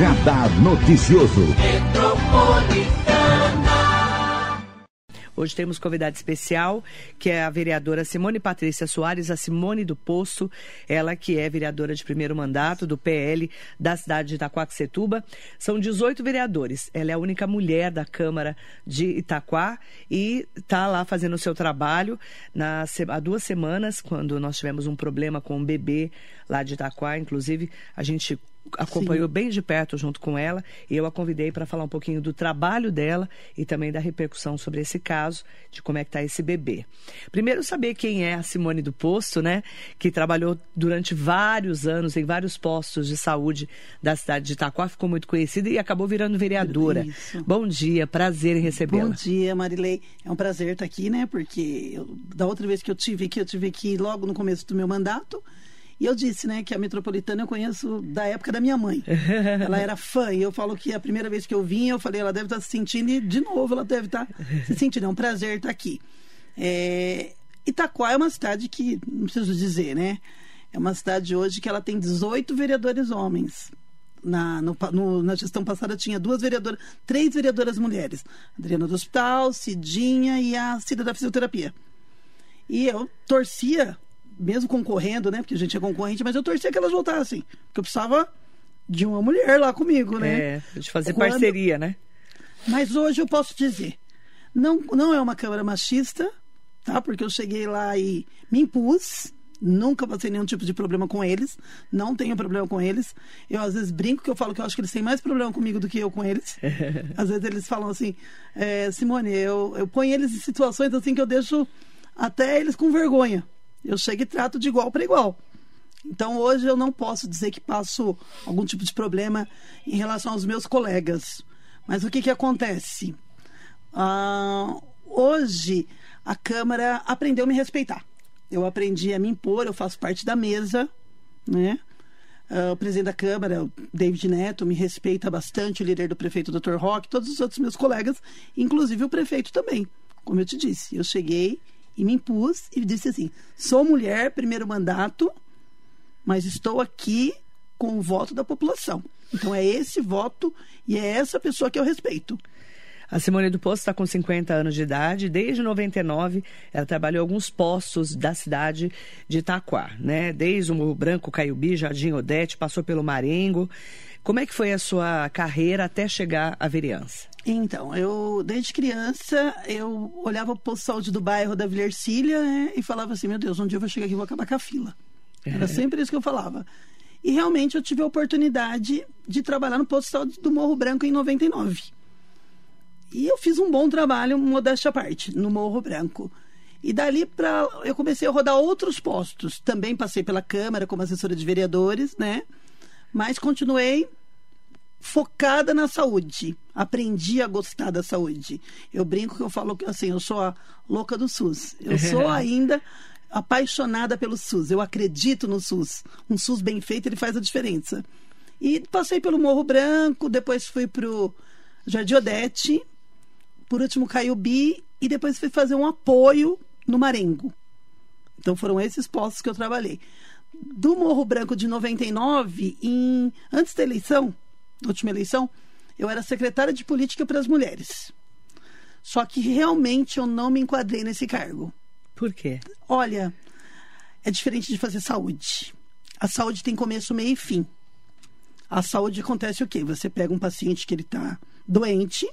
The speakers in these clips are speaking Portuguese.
Radar Noticioso. Hoje temos convidada especial, que é a vereadora Simone Patrícia Soares, a Simone do Poço, ela que é vereadora de primeiro mandato do PL da cidade de Itaquaquecetuba. São 18 vereadores. Ela é a única mulher da Câmara de Itaquá e está lá fazendo o seu trabalho. Na, há duas semanas, quando nós tivemos um problema com um bebê lá de Itaquá, inclusive a gente acompanhou Sim. bem de perto junto com ela e eu a convidei para falar um pouquinho do trabalho dela e também da repercussão sobre esse caso, de como é que está esse bebê. Primeiro saber quem é a Simone do Posto, né, que trabalhou durante vários anos em vários postos de saúde da cidade de Itaquá, ficou muito conhecida e acabou virando vereadora. Isso. Bom dia, prazer em recebê-la. Bom dia, Marilei. É um prazer estar aqui, né, porque eu, da outra vez que eu tive aqui, eu tive aqui logo no começo do meu mandato. E eu disse, né, que a Metropolitana eu conheço da época da minha mãe. ela era fã, e eu falo que a primeira vez que eu vim, eu falei, ela deve estar se sentindo, e de novo ela deve estar se sentindo. É um prazer estar aqui. É... Itaquá é uma cidade que, não preciso dizer, né? É uma cidade hoje que ela tem 18 vereadores homens. Na, no, no, na gestão passada tinha duas vereadoras, três vereadoras mulheres. Adriana do Hospital, Cidinha e a Cida da Fisioterapia. E eu torcia mesmo concorrendo, né? Porque a gente é concorrente, mas eu torcia que elas voltassem. Porque eu precisava de uma mulher lá comigo, né? É, de fazer Quando... parceria, né? Mas hoje eu posso dizer, não, não é uma Câmara machista, tá? Porque eu cheguei lá e me impus, nunca passei nenhum tipo de problema com eles, não tenho problema com eles. Eu às vezes brinco que eu falo que eu acho que eles têm mais problema comigo do que eu com eles. às vezes eles falam assim, é, Simone, eu, eu ponho eles em situações assim que eu deixo até eles com vergonha. Eu chego e trato de igual para igual. Então hoje eu não posso dizer que passo algum tipo de problema em relação aos meus colegas. Mas o que, que acontece? Ah, hoje a Câmara aprendeu a me respeitar. Eu aprendi a me impor, eu faço parte da mesa, né? Uh, o presidente da Câmara, o David Neto, me respeita bastante, o líder do prefeito, o Dr. Roque, todos os outros meus colegas, inclusive o prefeito também. Como eu te disse, eu cheguei e me impus e disse assim: sou mulher, primeiro mandato, mas estou aqui com o voto da população. Então é esse voto e é essa pessoa que eu respeito. A Simone do Poço está com 50 anos de idade. Desde 99, ela trabalhou em alguns postos da cidade de Itaquá, né? Desde o Branco Caiubi, Jardim Odete, passou pelo Marengo. Como é que foi a sua carreira até chegar à vereança? Então, eu, desde criança, eu olhava o posto de saúde do bairro da Vila Ercília né, e falava assim, meu Deus, um dia eu vou chegar aqui e vou acabar com a fila. Era é. sempre isso que eu falava. E realmente eu tive a oportunidade de trabalhar no posto de saúde do Morro Branco em 99. E eu fiz um bom trabalho, modéstia à parte, no Morro Branco. E dali para eu comecei a rodar outros postos. Também passei pela Câmara como assessora de vereadores, né? Mas continuei focada na saúde. Aprendi a gostar da saúde. Eu brinco que eu falo que assim, eu sou a louca do SUS. Eu sou ainda apaixonada pelo SUS. Eu acredito no SUS. Um SUS bem feito, ele faz a diferença. E passei pelo Morro Branco, depois fui pro Jardim Odete, por último Caiubi e depois fui fazer um apoio no Marengo. Então foram esses postos que eu trabalhei. Do Morro Branco de 99, em, antes da eleição, última eleição, eu era secretária de política para as mulheres. Só que realmente eu não me enquadrei nesse cargo. Por quê? Olha, é diferente de fazer saúde. A saúde tem começo, meio e fim. A saúde acontece o quê? Você pega um paciente que ele está doente,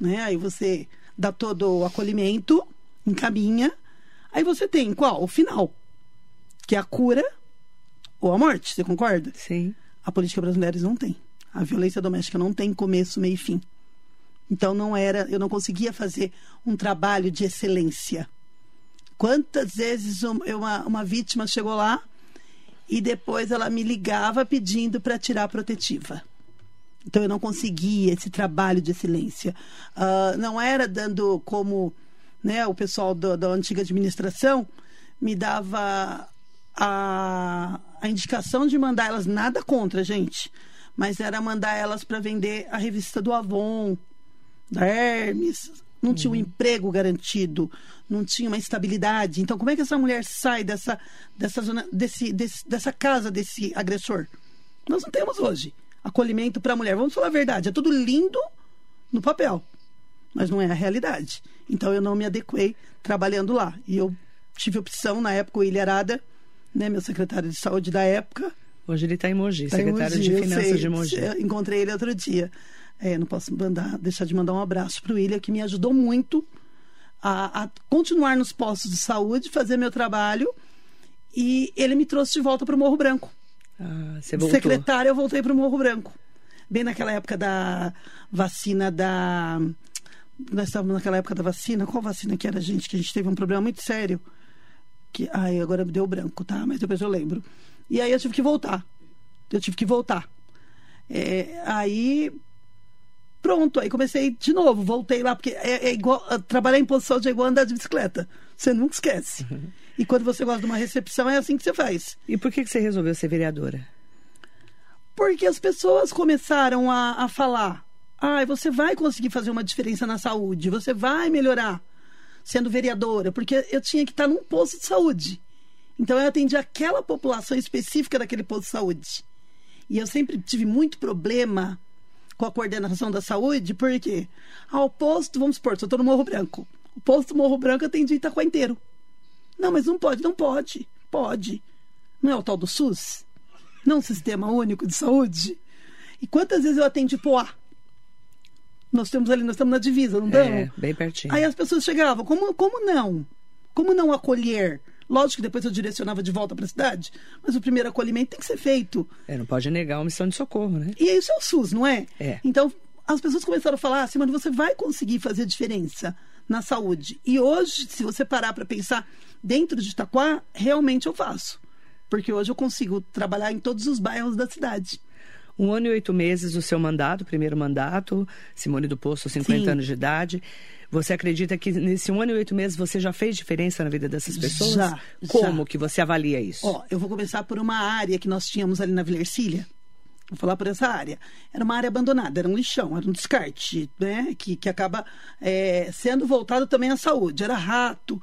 né? Aí você dá todo o acolhimento, encaminha. Aí você tem qual? O final. Que é a cura ou a morte, você concorda? Sim. A política para as mulheres não tem. A violência doméstica não tem começo, meio e fim. Então não era, eu não conseguia fazer um trabalho de excelência. Quantas vezes uma, uma vítima chegou lá e depois ela me ligava pedindo para tirar a protetiva. Então eu não conseguia esse trabalho de excelência. Uh, não era dando como né, o pessoal do, da antiga administração me dava a, a indicação de mandar elas nada contra, gente mas era mandar elas para vender a revista do Avon, da Hermes. Não tinha um uhum. emprego garantido, não tinha uma estabilidade. Então, como é que essa mulher sai dessa, dessa, zona, desse, desse, dessa casa desse agressor? Nós não temos hoje. acolhimento para a mulher. Vamos falar a verdade, é tudo lindo no papel, mas não é a realidade. Então eu não me adequei trabalhando lá. E eu tive opção na época o William Arada, né, meu secretário de saúde da época. Hoje ele está em Mogi, tá secretário em Mogi, de Finanças sei, de Mogi. encontrei ele outro dia. É, não posso mandar, deixar de mandar um abraço para o William, que me ajudou muito a, a, continuar nos postos de saúde, fazer meu trabalho. E ele me trouxe de volta para o Morro Branco. Ah, você voltou. Secretária, eu voltei para o Morro Branco. Bem naquela época da vacina da. Nós estávamos naquela época da vacina. Qual vacina que era, gente? Que a gente teve um problema muito sério. Que, ai, agora me deu branco, tá? Mas depois eu lembro. E aí eu tive que voltar. Eu tive que voltar. É, aí Pronto, aí comecei de novo, voltei lá, porque é, é igual. Trabalhar em posição de igual andar de bicicleta. Você nunca esquece. Uhum. E quando você gosta de uma recepção, é assim que você faz. E por que, que você resolveu ser vereadora? Porque as pessoas começaram a, a falar: ah, você vai conseguir fazer uma diferença na saúde, você vai melhorar sendo vereadora, porque eu tinha que estar num posto de saúde. Então eu atendi aquela população específica daquele posto de saúde. E eu sempre tive muito problema com a coordenação da saúde, porque ao posto, vamos supor, eu estou no Morro Branco, o posto Morro Branco atendi Itaquá inteiro. Não, mas não pode, não pode. Pode. Não é o tal do SUS? Não o Sistema Único de Saúde? E quantas vezes eu atendi Poá? Nós temos ali, nós estamos na divisa, não estamos? É, bem pertinho. Aí as pessoas chegavam, como, como não? Como não acolher? Lógico que depois eu direcionava de volta para a cidade, mas o primeiro acolhimento tem que ser feito. É, não pode negar uma missão de socorro, né? E isso é o SUS, não é? É. Então, as pessoas começaram a falar assim, mas você vai conseguir fazer diferença na saúde. E hoje, se você parar para pensar dentro de Itaquá, realmente eu faço. Porque hoje eu consigo trabalhar em todos os bairros da cidade. Um ano e oito meses do seu mandato, primeiro mandato, Simone do Poço, 50 Sim. anos de idade. Você acredita que nesse um ano e oito meses você já fez diferença na vida dessas pessoas? Já. Como já. que você avalia isso? Ó, eu vou começar por uma área que nós tínhamos ali na Vila Ercília. Vou falar por essa área. Era uma área abandonada, era um lixão, era um descarte, né? Que, que acaba é, sendo voltado também à saúde. Era rato.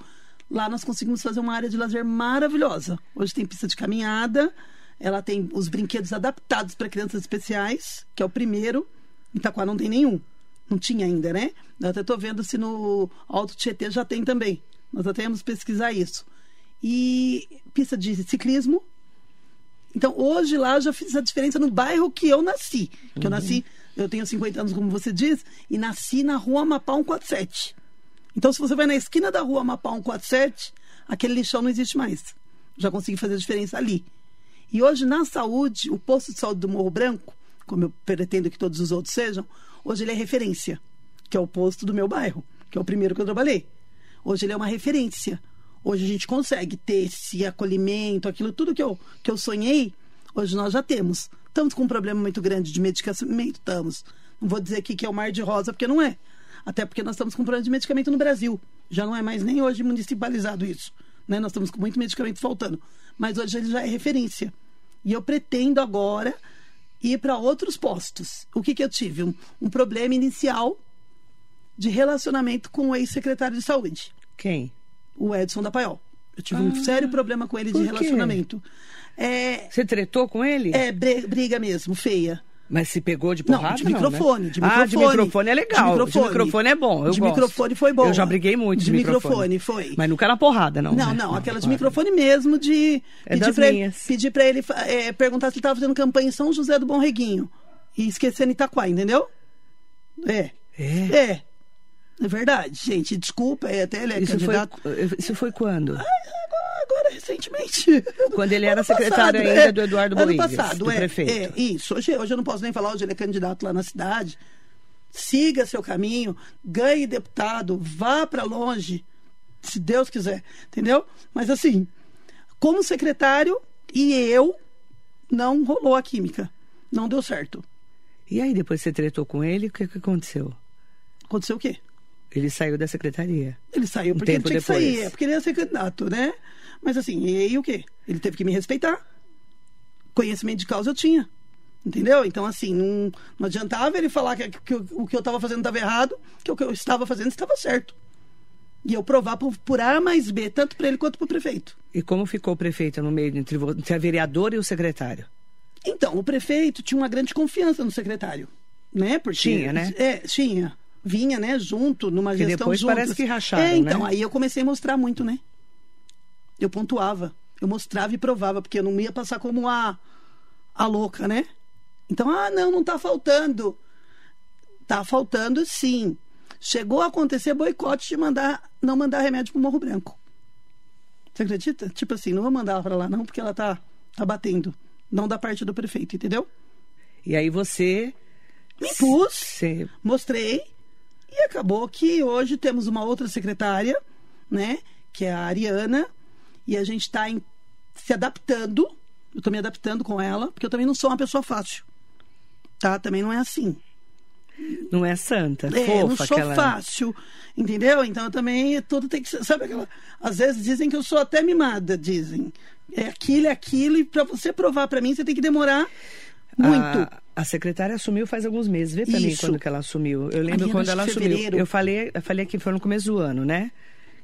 Lá nós conseguimos fazer uma área de lazer maravilhosa. Hoje tem pista de caminhada, ela tem os brinquedos adaptados para crianças especiais, que é o primeiro. Em Itaquá não tem nenhum. Não tinha ainda, né? Eu até estou vendo se no Alto Tietê já tem também. Nós até vamos pesquisar isso. E pista de ciclismo. Então, hoje lá eu já fiz a diferença no bairro que eu nasci. Que uhum. eu nasci, eu tenho 50 anos, como você diz, e nasci na rua Amapá 147. Então, se você vai na esquina da rua Amapá 147, aquele lixão não existe mais. Já consegui fazer a diferença ali. E hoje, na saúde, o posto de saúde do Morro Branco, como eu pretendo que todos os outros sejam, Hoje ele é referência, que é o posto do meu bairro, que é o primeiro que eu trabalhei. Hoje ele é uma referência. Hoje a gente consegue ter esse acolhimento, aquilo tudo que eu, que eu sonhei, hoje nós já temos. Estamos com um problema muito grande de medicamento, estamos. Não vou dizer aqui que é o mar de rosa, porque não é. Até porque nós estamos com um problema de medicamento no Brasil. Já não é mais nem hoje municipalizado isso. Né? Nós estamos com muito medicamento faltando. Mas hoje ele já é referência. E eu pretendo agora ir para outros postos. O que, que eu tive? Um, um problema inicial de relacionamento com o ex-secretário de saúde. Quem? O Edson da Paiol. Eu tive ah, um sério problema com ele de relacionamento. É, Você tretou com ele? É, briga mesmo, feia. Mas se pegou de porrada? Não, de microfone, não, né? de microfone. Ah, de microfone é legal. De microfone, de microfone é bom. Eu de gosto. microfone foi bom. Eu já briguei muito de, de microfone. microfone. foi. Mas nunca na porrada, não. Não, né? não, aquela de microfone mesmo, de é pedir, para ele, pedir pra ele é, perguntar se ele estava fazendo campanha em São José do Bom Reguinho. E esquecendo Itaquá, entendeu? É. É. É. É verdade, gente. Desculpa, é até ele é isso candidato. Foi, isso foi quando? Ai, agora, recentemente. Quando ele era secretário passado, ainda é, do Eduardo. Ano passado, do é, prefeito. É, isso. Hoje, hoje eu não posso nem falar, hoje ele é candidato lá na cidade. Siga seu caminho, ganhe deputado, vá para longe, se Deus quiser, entendeu? Mas assim, como secretário e eu, não rolou a química. Não deu certo. E aí, depois você tretou com ele, o que, que aconteceu? Aconteceu o quê? Ele saiu da secretaria. Ele saiu porque um ele tinha depois. que sair, é porque ele ia ser candidato, né? Mas assim, e aí o quê? Ele teve que me respeitar. Conhecimento de causa eu tinha. Entendeu? Então, assim, não, não adiantava ele falar que, que, que o que eu estava fazendo estava errado, que o que eu estava fazendo estava certo. E eu provar por, por A mais B, tanto para ele quanto para o prefeito. E como ficou o prefeito no meio entre, entre a vereadora e o secretário? Então, o prefeito tinha uma grande confiança no secretário, né? Porque, Tinha, né? É, tinha. Vinha, né, junto, numa Que gestão depois juntos. parece que racharam, É, então, né? aí eu comecei a mostrar muito, né? Eu pontuava. Eu mostrava e provava, porque eu não ia passar como a, a louca, né? Então, ah, não, não tá faltando. Tá faltando sim. Chegou a acontecer boicote de mandar, não mandar remédio pro Morro Branco. Você acredita? Tipo assim, não vou mandar ela pra lá não, porque ela tá, tá batendo. Não da parte do prefeito, entendeu? E aí você. Me pus, mostrei, e acabou que hoje temos uma outra secretária, né? Que é a Ariana, e a gente está se adaptando. Eu tô me adaptando com ela, porque eu também não sou uma pessoa fácil. Tá? Também não é assim. não é santa, É, fofa eu não sou aquela. fácil, entendeu? Então eu também tudo tem que ser, sabe aquela, às vezes dizem que eu sou até mimada, dizem. É aquilo, é aquilo e para você provar para mim você tem que demorar muito. A, a secretária assumiu faz alguns meses. Vê pra mim Isso. quando que ela assumiu. Eu lembro Ariana, quando ela assumiu. Eu falei, eu falei que foi no começo do ano, né?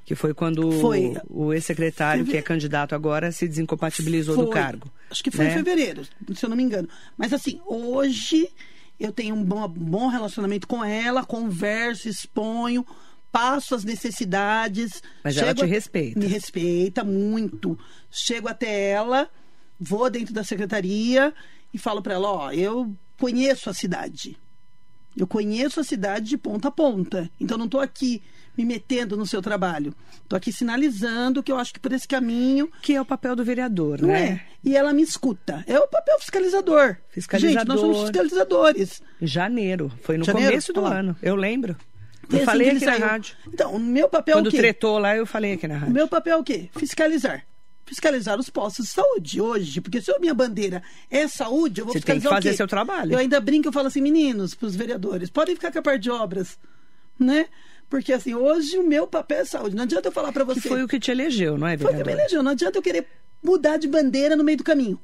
Que foi quando Foi. o, ex-secretário, que é candidato agora, se desincompatibilizou do Foi. cargo. Acho que foi né? em fevereiro, se eu não me engano. Mas assim, hoje eu tenho um bom, bom relacionamento com ela, converso, exponho, passo as necessidades. Mas ela te a- respeita. Me respeita muito. Chego até ela, vou dentro da secretaria e falo para ela, ó, eu conheço a cidade. Eu conheço a cidade de ponta a ponta. Então não estou aqui me metendo no seu trabalho. Estou aqui sinalizando que eu acho que por esse caminho Que é o papel do vereador, não né? é? E ela me escuta. É o papel fiscalizador. Fiscalizador. Gente, nós somos fiscalizadores. Em janeiro. Foi no Janeiro? começo do ano. Eu lembro. Eu falei que aqui na saiu. rádio. Então, o meu papel é Quando o quê? tretou lá, eu falei aqui na O rádio. meu papel é o quê? Fiscalizar. Fiscalizar os postos de saúde hoje. Porque se a minha bandeira é saúde, eu vou Você tem que fiscalizar o fazer seu trabalho. Eu ainda brinco, eu falo assim, meninos, para os vereadores, podem ficar com a parte de obras, né? Porque assim, hoje o meu papel é saúde. Não adianta eu falar para você. Que foi o que te elegeu, não é, Foi o que me elegeu. Não adianta eu querer mudar de bandeira no meio do caminho.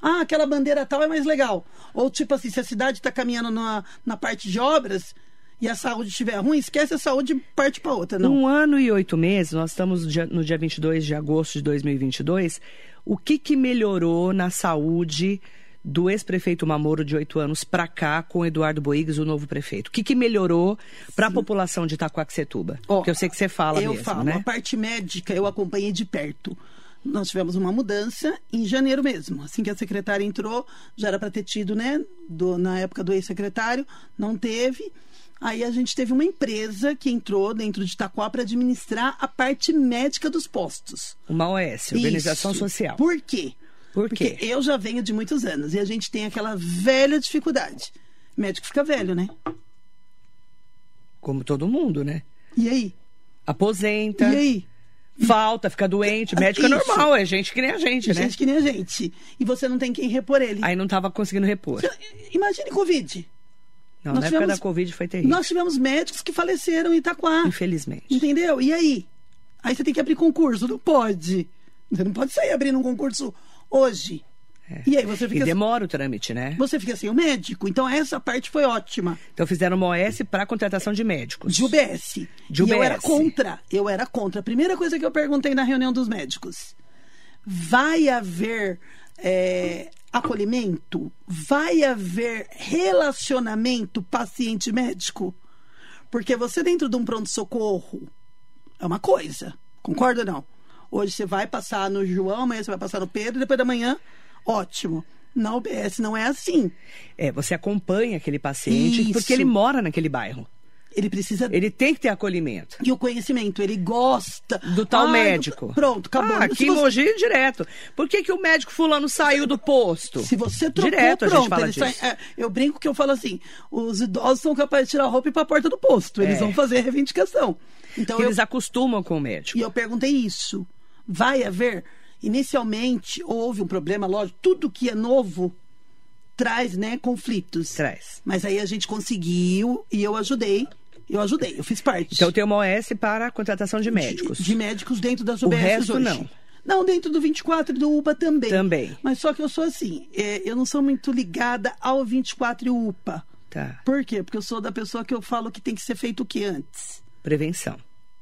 Ah, aquela bandeira tal é mais legal. Ou tipo assim, se a cidade está caminhando na, na parte de obras e a saúde estiver ruim, esquece a saúde e parte para outra. Não. Um ano e oito meses, nós estamos no dia- no dia 22 de agosto de 2022. O que, que melhorou na saúde do ex-prefeito Mamoro de oito anos para cá com Eduardo Boigues, o novo prefeito? O que, que melhorou para a população de Itacoaxetuba? Ó, Porque eu sei que você fala eu mesmo, falo, né? a parte médica eu acompanhei de perto. Nós tivemos uma mudança em janeiro mesmo. Assim que a secretária entrou, já era para ter tido, né? do- na época do ex-secretário, não teve. Aí a gente teve uma empresa que entrou dentro de Itaquá para administrar a parte médica dos postos. Uma OS, Organização Isso. Social. Por quê? Por Porque quê? eu já venho de muitos anos e a gente tem aquela velha dificuldade. O médico fica velho, né? Como todo mundo, né? E aí? Aposenta, E aí? falta, fica doente. Médico é Isso. normal, é gente que nem a gente, né? Gente que nem a gente. E você não tem quem repor ele. Aí não estava conseguindo repor. Imagine Covid. Não, Nós na época tivemos- da Covid foi terrível. Nós tivemos médicos que faleceram em Itaquá. Infelizmente. Entendeu? E aí? Aí você tem que abrir concurso. Não pode. Você não pode sair abrindo um concurso hoje. E aí você É. E fica, demora o trâmite, né? você fica sem o médico. Então essa parte foi ótima. Então fizeram uma OS para contratação de médicos. De UBS. De E eu UBS. era contra. Eu era contra. A primeira coisa que eu perguntei na reunião dos médicos: vai haver é, acolhimento? Vai haver relacionamento paciente-médico? Porque você dentro de um pronto-socorro é uma coisa. Concorda ou não? Hoje você vai passar no João, amanhã você vai passar no Pedro, e depois da manhã, ótimo. Na UBS não é assim. É, você acompanha aquele paciente Isso. porque ele mora naquele bairro. Ele precisa Ele tem que ter acolhimento. E o conhecimento, ele gosta. Do tal Ai, médico. Pronto, acabou. Ah, aqui em você- Mogi, direto. Por que, que o médico fulano saiu do posto? Se você trocou, Direto pronto. a gente fala disso. é, eu brinco que eu falo assim: os idosos são capazes de tirar a roupa e ir para a porta do posto. Eles É. vão fazer a reivindicação. Então eu, eles acostumam com o médico. e eu perguntei isso. Vai haver? Inicialmente houve um problema, lógico. Tudo que é novo traz, né, conflitos. Traz. Mas aí a gente conseguiu e eu ajudei. Eu ajudei, eu fiz parte. Então tem uma OS para a contratação de médicos. De, de médicos dentro das O UBS resto, hoje. não. Não, dentro do 24 e do UPA também. Também. Mas só que eu sou assim, é, eu não sou muito ligada ao 24 e UPA. Tá. Por quê? Porque eu sou da pessoa que eu falo que tem que ser feito o que antes? Prevenção.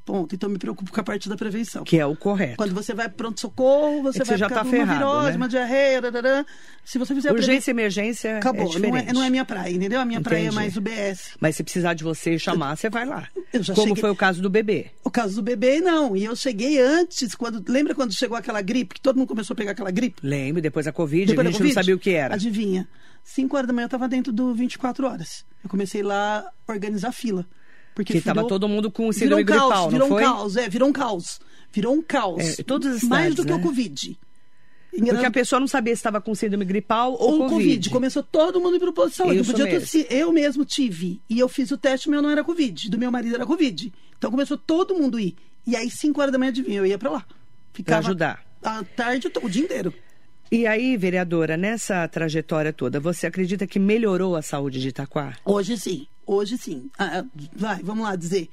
Ponto. Então me preocupo com a parte da prevenção. Que é o correto. Quando você vai pro pronto-socorro, você É vai você já ficar tá com ferrado, uma virose, né? uma diarreia, dadadã. se você fizer a Urgência e emergência prevenção, acabou. é não, é, não é minha praia, entendeu? A minha praia é Entendi. mais o BS. Mas se precisar de você e chamar, você vai lá. Eu já Como cheguei- foi o caso do bebê. O caso do bebê, não. E eu cheguei antes, quando lembra quando chegou aquela gripe, que todo mundo começou a pegar aquela gripe? Lembro, depois da Covid, Depois a gente Covid? não sabia o que era. Adivinha? 5 horas da manhã eu estava dentro do 24 horas. Eu comecei lá a organizar fila. Porque Que virou- todo mundo com virou síndrome um caos, gripal, não virou foi? um caos, é, virou um caos. Virou um caos. É, todas as Mais cidades, do que né? o Covid. Porque a pessoa não sabia se estava com síndrome gripal ou, Ou Covid. Covid. Começou todo mundo ir pro posto de saúde. Isso não podia mesmo. tossir. Eu mesmo tive. E eu fiz o teste, meu não era Covid. Do meu marido era Covid. Então começou todo mundo ir. E aí, 5 horas da manhã, adivinha, eu ia pra lá. Ficava ajudar. A tarde, o dia inteiro. E aí, vereadora, nessa trajetória toda, você acredita que melhorou a saúde de Itaquá? Hoje sim, hoje sim. Ah, vai, vamos lá dizer.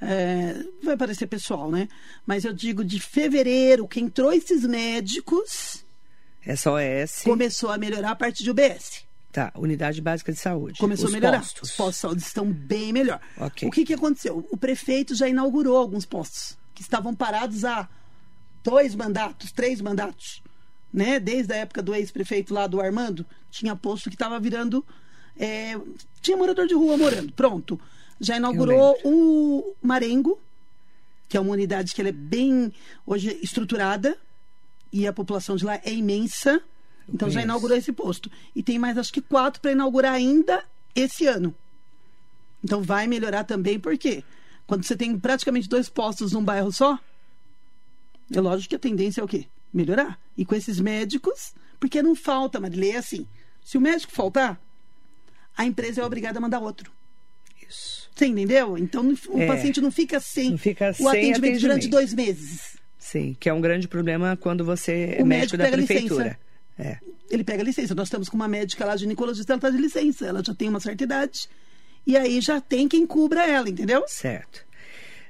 É, vai parecer pessoal, né? Mas eu digo de fevereiro, que entrou esses médicos, Essa OS. começou a melhorar a parte de UBS. Tá, Unidade Básica de Saúde. Começou Os a melhorar. Postos. Os postos de saúde estão bem melhor. Ok. O que, que aconteceu? O prefeito já inaugurou alguns postos que estavam parados há dois mandatos, três mandatos. Né? Desde a época do ex-prefeito lá do Armando, tinha posto que estava virando. É, tinha morador de rua morando. Pronto. Já inaugurou o Marengo, que é uma unidade que ela é bem hoje estruturada e a população de lá é imensa. Então já inaugurou esse posto. E tem mais acho que quatro para inaugurar ainda esse ano. Então vai melhorar também, porque quando você tem praticamente dois postos num bairro só, é lógico que a tendência é o quê? Melhorar. E com esses médicos, porque não falta, Marilê, é assim. Se o médico faltar, a empresa é obrigada a mandar outro. Isso. Você entendeu? Então o É. paciente não fica sem Não fica o sem atendimento, durante atendimento. dois meses. Sim, que é um grande problema quando você é O médico médico da pega prefeitura. É. Ele pega licença. Nós estamos com uma médica lá, ginecologista, ela está de licença. Ela já tem uma certa idade. E aí já tem quem cubra ela, entendeu? Certo.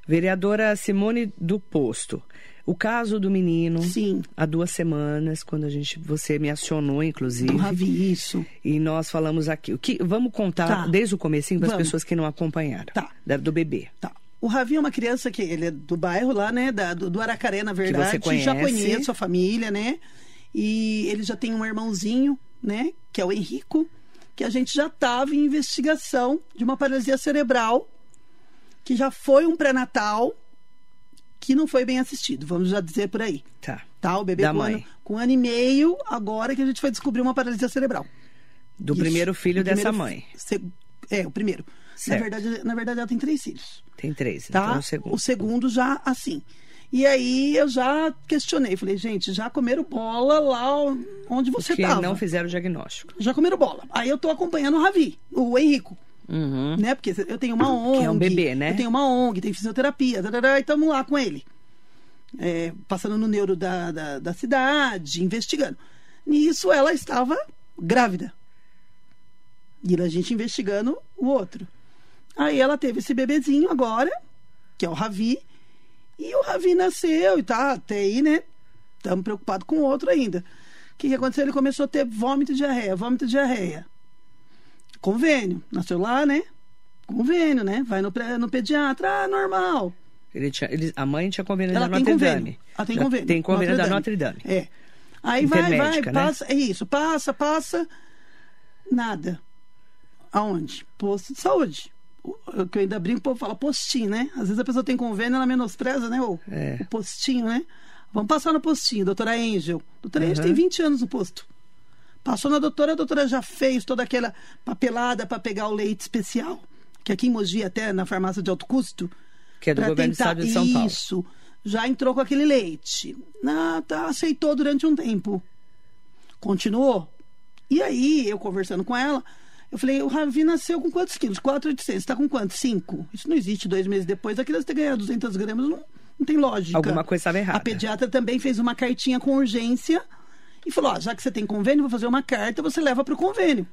Vereadora Simone do Posto. O caso do menino, Sim. há duas semanas, quando a gente, você me acionou, inclusive, Do Ravi, isso. e nós falamos aqui. O que, vamos contar Tá. desde o comecinho para as pessoas que não acompanharam. Tá. Da- do bebê. Tá. O Ravi é uma criança que ele é do bairro lá, né? Da, do, do Aracaré, na verdade. você Já conhece. conheço a família, né? E ele já tem um irmãozinho, né? Que é o Henrico, que a gente já estava em investigação de uma paralisia cerebral, que já foi um pré-natal, que não foi bem assistido, vamos já dizer por aí. Tá. Tá, o bebê Da com, mãe. Ano, com um ano e meio, agora que a gente foi descobrir uma paralisia cerebral. Do Isso. primeiro filho Do dessa primeiro mãe. se- É, o primeiro. Na verdade, na verdade, ela tem três filhos. Tem três. Tá? Então, o segundo. o segundo já assim. E aí eu já questionei, falei, gente, já comeram bola lá onde você estava. não fizeram o diagnóstico. Já comeram bola. Aí eu tô acompanhando o Ravi, o Henrico, Uhum. né? Porque eu tenho uma ONG. Que é um bebê, né? Eu tenho uma ONG, tem fisioterapia, tarará, e estamos lá com ele. É, passando no neuro da, da, da cidade, investigando. Nisso ela estava grávida. E a gente investigando o outro. Aí ela teve esse bebezinho agora, que é o Ravi. E o Ravi nasceu e tá até aí, né? Estamos preocupados com o outro ainda. O que, que aconteceu? Ele começou a ter vômito e diarreia, vômito e diarreia. Convênio. Nasceu lá, né? Convênio, né? Vai no, no pediatra, ah, normal. Ele tinha, ele- a mãe tinha convênio Ela da Notre convênio. Dame. Ela tem Já convênio. Tem convênio da Notre Notre Dame. É. Aí vai, vai, né? passa. É isso, passa, passa. Nada. Aonde? Posto de saúde. O que eu ainda brinco, o povo fala postinho, né? Às vezes a pessoa tem convênio, ela menospreza, né? O, É. o postinho, né? Vamos passar no postinho, doutora Angel. Doutora Angel Uhum. tem 20 anos no posto. Passou na doutora, a doutora já fez toda aquela papelada para pegar o leite especial. Que aqui em Mogi, até na farmácia de alto custo, Que é do governo do tentar- estado de São Paulo. Isso. Já entrou com aquele leite. Ah, tá, aceitou durante um tempo. Continuou. E aí, eu conversando com ela, eu falei, o Ravi nasceu com quantos quilos? 4,800. Está com quantos? 5. Isso não existe dois meses depois. A criança ter ganhado 200 gramas não, não tem lógica. Alguma coisa estava errada. A pediatra também fez uma cartinha com urgência e falou, ó, já que você tem convênio, vou fazer uma carta, você leva para o convênio.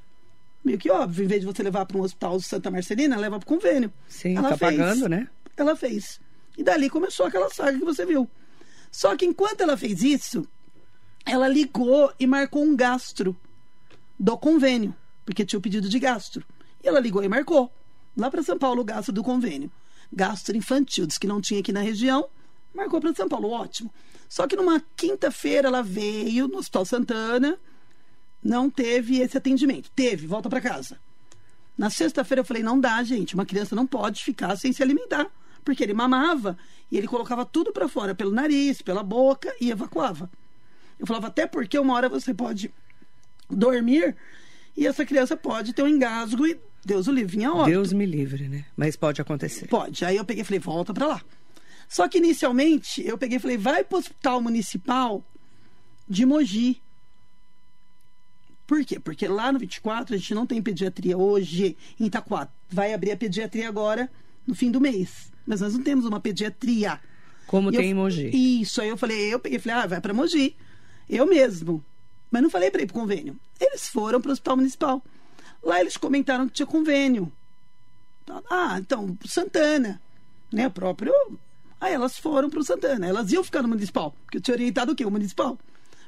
Meio que óbvio, em vez de você levar para um hospital de Santa Marcelina, leva para o convênio. Sim, Ela tá fez. pagando, né? Ela fez. E dali começou aquela saga que você viu. Só que enquanto ela fez isso, ela ligou e marcou um gastro do convênio, porque tinha o pedido de gastro. E ela ligou e marcou. Lá para São Paulo o gasto do convênio. gastroinfantil. Diz que não tinha aqui na região, marcou para São Paulo, ótimo. Só que numa quinta-feira ela veio no Hospital Santana, não teve esse atendimento. Teve, volta para casa. Na sexta-feira eu falei: não dá, gente, uma criança não pode ficar sem se alimentar. Porque ele mamava e ele colocava tudo para fora, pelo nariz, pela boca e evacuava. Eu falava: até porque uma hora você pode dormir e essa criança pode ter um engasgo e Deus o livre, vinha óbito. Deus me livre, né? Mas pode acontecer. Pode. Aí eu peguei e falei: volta para lá. Só que inicialmente eu peguei e falei: vai para o hospital municipal de Mogi. Por quê? Porque lá no 24 a gente não tem pediatria hoje em Itaquá. Vai abrir a pediatria agora no fim do mês. Mas nós não temos uma pediatria. Como E tem eu- em Mogi. Isso, aí eu falei, eu peguei e falei, ah, vai para Mogi. Eu mesmo. Mas não falei para ir pro convênio. Eles foram para o hospital municipal. Lá eles comentaram que tinha convênio. Ah, então, pro Santana. Né, o próprio. Aí elas foram pro Santana. Elas iam ficar no municipal. Porque eu tinha orientado o quê? O municipal.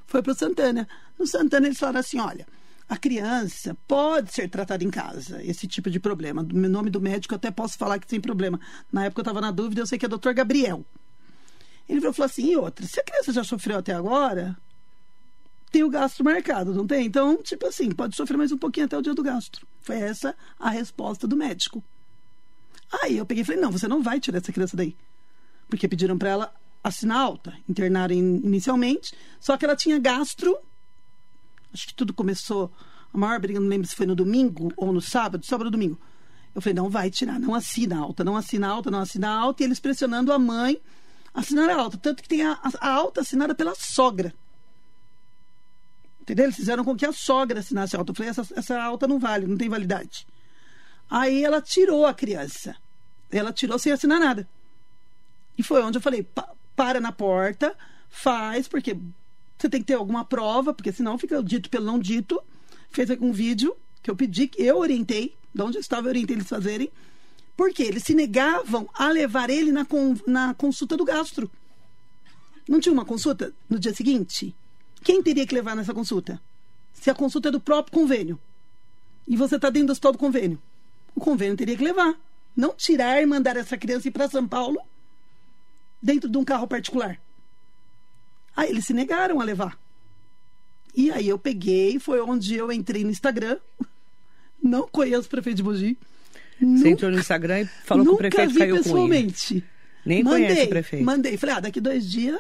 Foi pro Santana. No Santana eles falaram assim: olha, a criança pode ser tratada em casa, esse tipo de problema. Meu nome do médico eu até posso falar que sem problema. Na época eu estava na dúvida, eu sei que é doutor Gabriel. Ele falou assim: e outra, se a criança já sofreu até agora, tem o gasto marcado, não tem? Então, tipo assim, pode sofrer mais um pouquinho até o dia do gasto. Foi essa a resposta do médico. Aí eu peguei e falei: não, você não vai tirar essa criança daí. Porque pediram para ela assinar alta, internaram in- inicialmente, só que ela tinha gastro. Acho que tudo começou. A maior briga, não lembro se foi no domingo ou no sábado, sábado ou domingo. Eu falei: não vai tirar, não assina alta, não assina alta, não assina alta. E eles pressionando a mãe assinar a alta. Tanto que tem a, a- a alta assinada pela sogra. Entendeu? Eles fizeram com que a sogra assinasse a alta. Eu falei, essa, essa alta não vale, não tem validade. Aí ela tirou a criança. Ela tirou sem assinar nada. E foi onde eu falei, "Pa- para na porta, faz, porque você tem que ter alguma prova, porque senão fica dito pelo não dito. Fez um vídeo que eu pedi, que eu orientei, de onde eu estava, eu orientei eles fazerem. Porque eles se negavam a levar ele na, con- na consulta do gastro. Não tinha uma consulta no dia seguinte? Quem teria que levar nessa consulta? Se a consulta é do próprio convênio. E você está dentro do hospital do convênio. O convênio teria que levar. Não tirar e mandar essa criança ir para São Paulo dentro de um carro particular. Aí eles se negaram a levar. E aí eu peguei, foi onde eu entrei no Instagram. Não conheço o prefeito de Mogi. Você Nunca- entrou no Instagram e falou que o prefeito vi caiu com ele. pessoalmente. Nem mandei, conhece o prefeito. Mandei. Falei, ah, daqui dois dias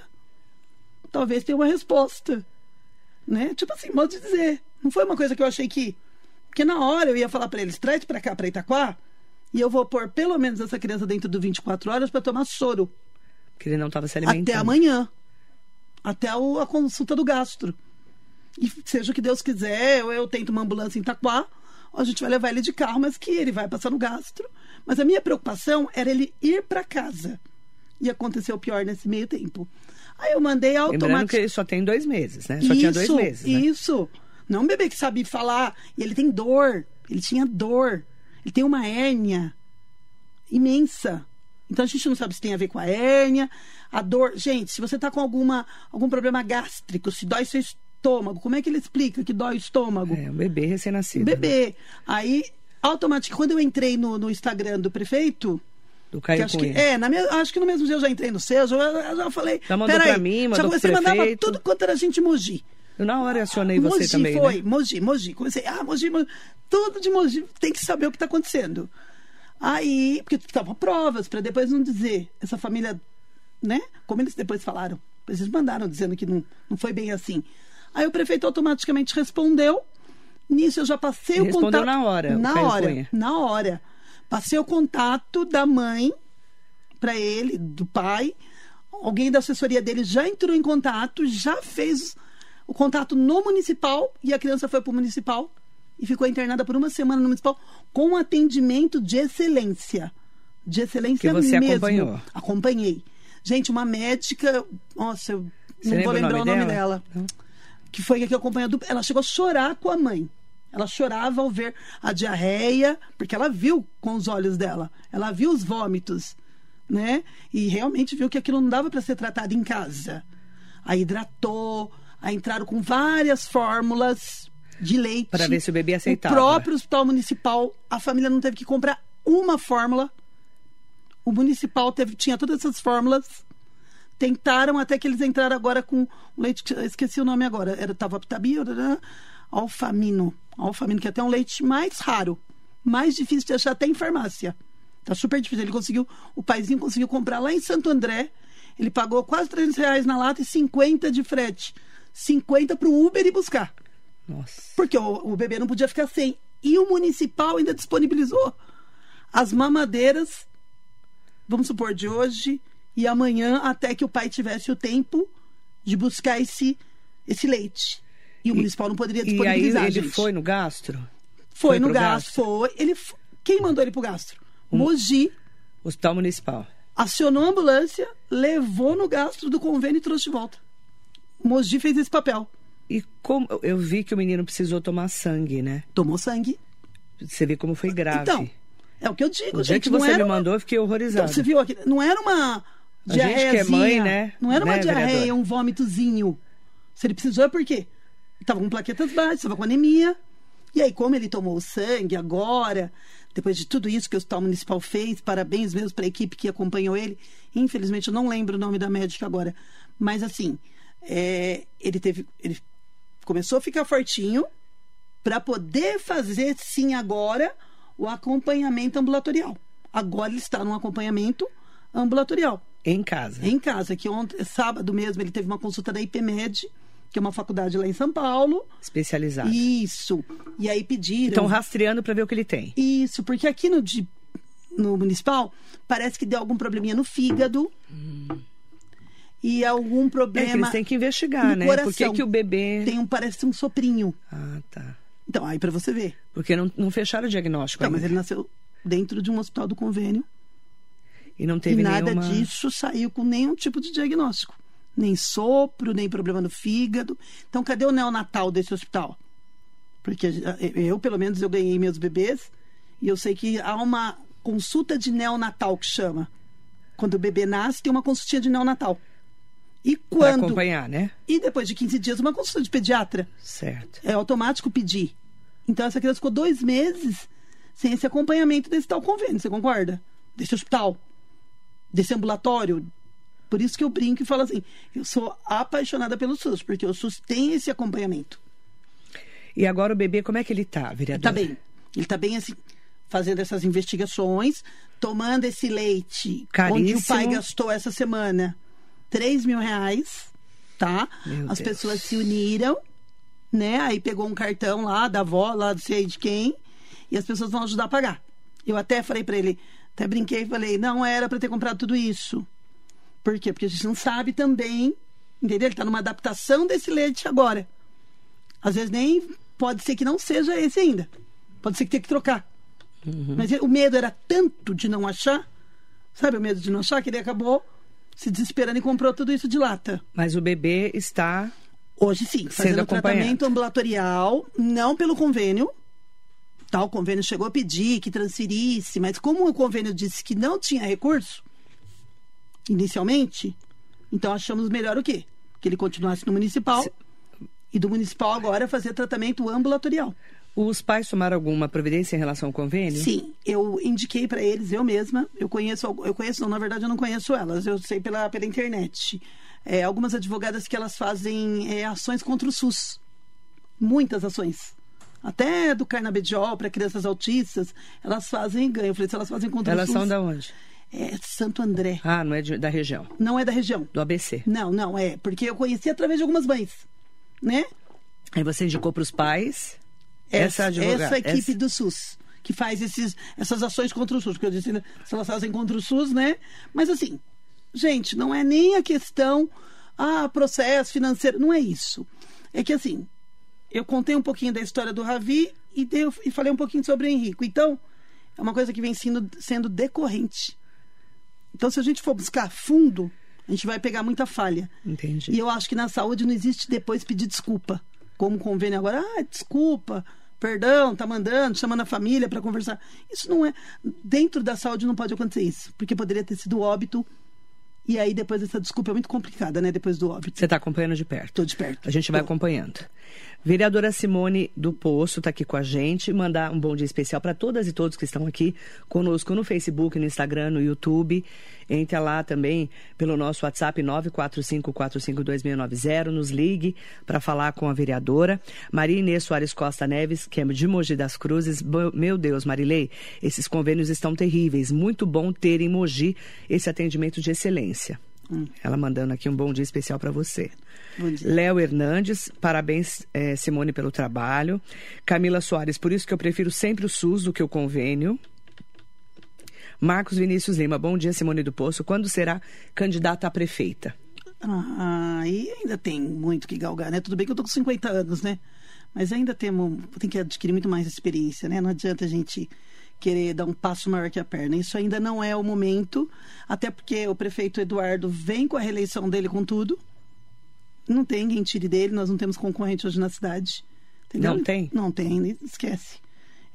talvez tenha uma resposta. Né? Tipo assim, modo de dizer. Não foi uma coisa que eu achei que. Porque na hora eu ia falar pra eles, traz pra cá, pra Itaquá, e eu vou pôr pelo menos essa criança dentro do 24 horas pra tomar soro. Porque ele não estava se alimentando. Até amanhã. Até a consulta do gastro. E seja o que Deus quiser, ou eu tento uma ambulância em Itaquá, ou a gente vai levar ele de carro, mas que ele vai passar no gastro. Mas a minha preocupação era ele ir para casa. E aconteceu o pior nesse meio tempo. Aí eu mandei Lembrando que automaticamente. ele só tem dois meses, né? Só tinha dois meses, né? Isso. Não um bebê que sabe falar. E ele tem dor. Ele tinha dor. Ele tem uma hérnia imensa. Então a gente não sabe se tem a ver com a hérnia, a dor. Gente, se você tá com alguma, algum problema gástrico, se dói seu estômago, como é que ele explica que dói o estômago? É, um bebê recém-nascido. né? Bebê. Aí, automaticamente, quando eu entrei no, no Instagram do prefeito, Do Caio acho, Cunha. que, é, na minha, acho que no mesmo dia eu já entrei no seu, eu já, eu já falei. Já mandou peraí, pra mim, mandou pra prefeito. tudo quanto era gente Mogi. Eu na hora acionei você Mogi também, foi, né? Mogi, Mogi. Comecei, ah, Mogi, Mogi, tudo de Mogi, tem que saber o que está acontecendo. Aí, porque estavam provas, para depois não dizer, essa família, né? Como eles depois falaram, eles mandaram dizendo que não, não foi bem assim. Aí o prefeito automaticamente respondeu, nisso eu já passei Ele o respondeu contato. na hora, Na hora, Cunha. na hora. Passei o contato da mãe para ele, do pai. Alguém da assessoria dele já entrou em contato, já fez o contato no municipal e a criança foi para o municipal e ficou internada por uma semana no municipal com atendimento de excelência. De excelência Que você mesmo. acompanhou. Acompanhei. Gente, uma médica, nossa, eu Você não vou lembra lembrar o nome, dela. Não? Que foi a que acompanhou. Ela chegou a chorar com a mãe. Ela chorava ao ver a diarreia, porque ela viu com os olhos dela. Ela viu os vômitos, né? E realmente viu que aquilo não dava para ser tratado em casa. Aí hidratou, aí entraram com várias fórmulas de leite. Pra ver se o bebê aceitava. O próprio hospital municipal, a família não teve que comprar uma fórmula. O municipal teve, tinha todas essas fórmulas. Tentaram até que eles entraram agora com o leite, esqueci o nome agora. Era tava Pitabi, alfamino. Alfamino, que é até um leite mais raro. Mais difícil de achar até em farmácia. Tá super difícil. Ele conseguiu, o paizinho conseguiu comprar lá em Santo André. Ele pagou quase 300 reais na lata e 50 de frete. 50 para o Uber ir buscar. Nossa. Porque o, o bebê não podia ficar sem. E o municipal ainda disponibilizou as mamadeiras, vamos supor, de hoje e amanhã, até que o pai tivesse o tempo de buscar esse, esse leite. E o municipal não poderia disponibilizar. E aí ele gente. foi no gastro? Foi, Foi no gastro, gastro? foi. Ele, quem mandou ele pro gastro? Mogi Hospital Municipal. acionou a ambulância, levou no gastro do convênio e trouxe de volta. Mogi fez esse papel. E como eu vi que o menino precisou tomar sangue, né? Tomou sangue. Você vê como foi grave. Então, é o que eu digo, o gente. que você me mandou, eu fiquei horrorizada. Então, você viu aqui? Não era uma A gente que é diarreia. mãe, né? Não era uma Né, diarreia, vereadora? um vômitozinho. Se ele precisou é porque estava com plaquetas baixas, estava com anemia. E aí, como ele tomou o sangue agora, depois de tudo isso que o Hospital Municipal fez, parabéns mesmo para a equipe que acompanhou ele. Infelizmente, eu não lembro o nome da médica agora. Mas assim, é, ele teve. Ele começou a ficar fortinho para poder fazer, sim, agora, o acompanhamento ambulatorial. Agora ele está num acompanhamento ambulatorial. Em casa. Em casa, que ontem, sábado mesmo, ele teve uma consulta da IPMED, que é uma faculdade lá em São Paulo. Especializado. Isso. E aí pediram. Estão rastreando para ver o que ele tem. Isso, porque aqui no, no municipal parece que deu algum probleminha no fígado. E algum É problema. eles têm que investigar, né? coração. Por que, que o bebê. Tem um, parece um soprinho. Ah, tá. Então, aí para você ver. Porque não, não fecharam o diagnóstico mas ainda. ele nasceu dentro de um hospital do convênio. E não teve e nada nenhuma. disso saiu com nenhum tipo de diagnóstico. Nem sopro, nem problema no fígado. Então, cadê o neonatal desse hospital? Porque eh, eu, pelo menos, eu ganhei meus bebês e eu sei que há uma consulta de neonatal que chama. Quando o bebê nasce, tem uma consultinha de neonatal. E Pra quando. acompanhar, né? E depois de 15 dias, uma consulta de pediatra. Certo. É automático pedir. Então, essa criança ficou dois meses sem esse acompanhamento desse tal convênio, você concorda? Desse hospital, desse ambulatório. Por isso que eu brinco e falo assim: eu sou apaixonada pelo SUS, porque o SUS tem esse acompanhamento. E agora o bebê, como é que ele tá, vereador? Tá bem. Ele tá bem assim, fazendo essas investigações, tomando esse leite, onde o pai Caríssimo. gastou essa semana 3 mil reais, tá? Meu As Deus. pessoas se uniram, né? Aí pegou um cartão lá da avó, lá não sei de quem, e as pessoas vão ajudar a pagar. Eu até falei pra ele, até brinquei e falei, não era pra ter comprado tudo isso. Por quê? Porque a gente não sabe também, entendeu? Ele tá numa adaptação desse leite agora. Às vezes nem pode ser que não seja esse ainda. Pode ser que tenha que trocar. Mas o medo era tanto de não achar, sabe o medo de não achar, que ele acabou se desesperando e comprou tudo isso de lata. Mas o bebê está. Hoje sim, fazendo tratamento ambulatorial, não pelo convênio. Tá, o convênio chegou a pedir que transferisse, mas como o convênio disse que não tinha recurso, inicialmente, então achamos melhor o quê? Que ele continuasse no municipal e do municipal agora fazer tratamento ambulatorial. Os pais tomaram alguma providência em relação ao convênio? Sim, eu indiquei para eles, eu mesma. Eu conheço, eu conheço, não, na verdade eu não conheço elas, eu sei pela, pela internet. É, algumas advogadas que elas fazem é, ações contra o SUS. Muitas ações. Até do carnabediol para crianças autistas, elas fazem ganham. Eu falei, se elas fazem contra Elas o SUS. são da onde? É Santo André. Ah, não é de- da região. Não é da região. Do ABC. Não, não, é. Porque eu conheci através de algumas mães. Né? Aí você indicou para os pais essa advogada. essa equipe essa- do SUS que faz esses, essas ações contra o SUS, porque eu disse, né, se elas fazem contra o SUS, né? Mas assim, gente, não é nem a questão, ah, processo financeiro, não é isso. É que assim, eu contei um pouquinho da história do Ravi e, dei, e falei um pouquinho sobre o Henrico. Então, é uma coisa que vem sendo, sendo decorrente. Então, se a gente for buscar fundo, a gente vai pegar muita falha. Entendi. E eu acho que na saúde não existe depois pedir desculpa. Como convênio agora, ah, desculpa, perdão, tá mandando, chamando a família para conversar. Isso não é. Dentro da saúde não pode acontecer isso, porque poderia ter sido óbito E aí depois essa desculpa é muito complicada, né? Depois do óbito. Você está acompanhando de perto? Estou de perto. A gente vai Tô. acompanhando. Vereadora Simone do Poço está aqui com a gente. Mandar um bom dia especial para todas e todos que estão aqui conosco no Facebook, no Instagram, no YouTube. Entre lá também pelo nosso WhatsApp 945452690. Nos ligue para falar com a vereadora. Maria Inês Soares Costa Neves, que é de Mogi das Cruzes. Meu Deus, Marilei, esses convênios estão terríveis. Muito bom ter em Mogi esse atendimento de excelência. Ela mandando aqui um bom dia especial para você. Léo Hernandes, parabéns, eh, Simone, pelo trabalho. Camila Soares, por isso que eu prefiro sempre o SUS do que o convênio. Marcos Vinícius Lima, bom dia, Simone do Poço. Quando será candidata a prefeita? Ah, e ainda tem muito que galgar, né? Tudo bem que eu tô com 50 anos, né? Mas ainda temos, tem que adquirir muito mais experiência, né? Não adianta a gente querer dar um passo maior que a perna. Isso ainda não é o momento, até porque o prefeito Eduardo vem com a reeleição dele com tudo. Não tem quem tire dele, nós não temos concorrente hoje na cidade. Entendeu? Não tem? Não tem, esquece.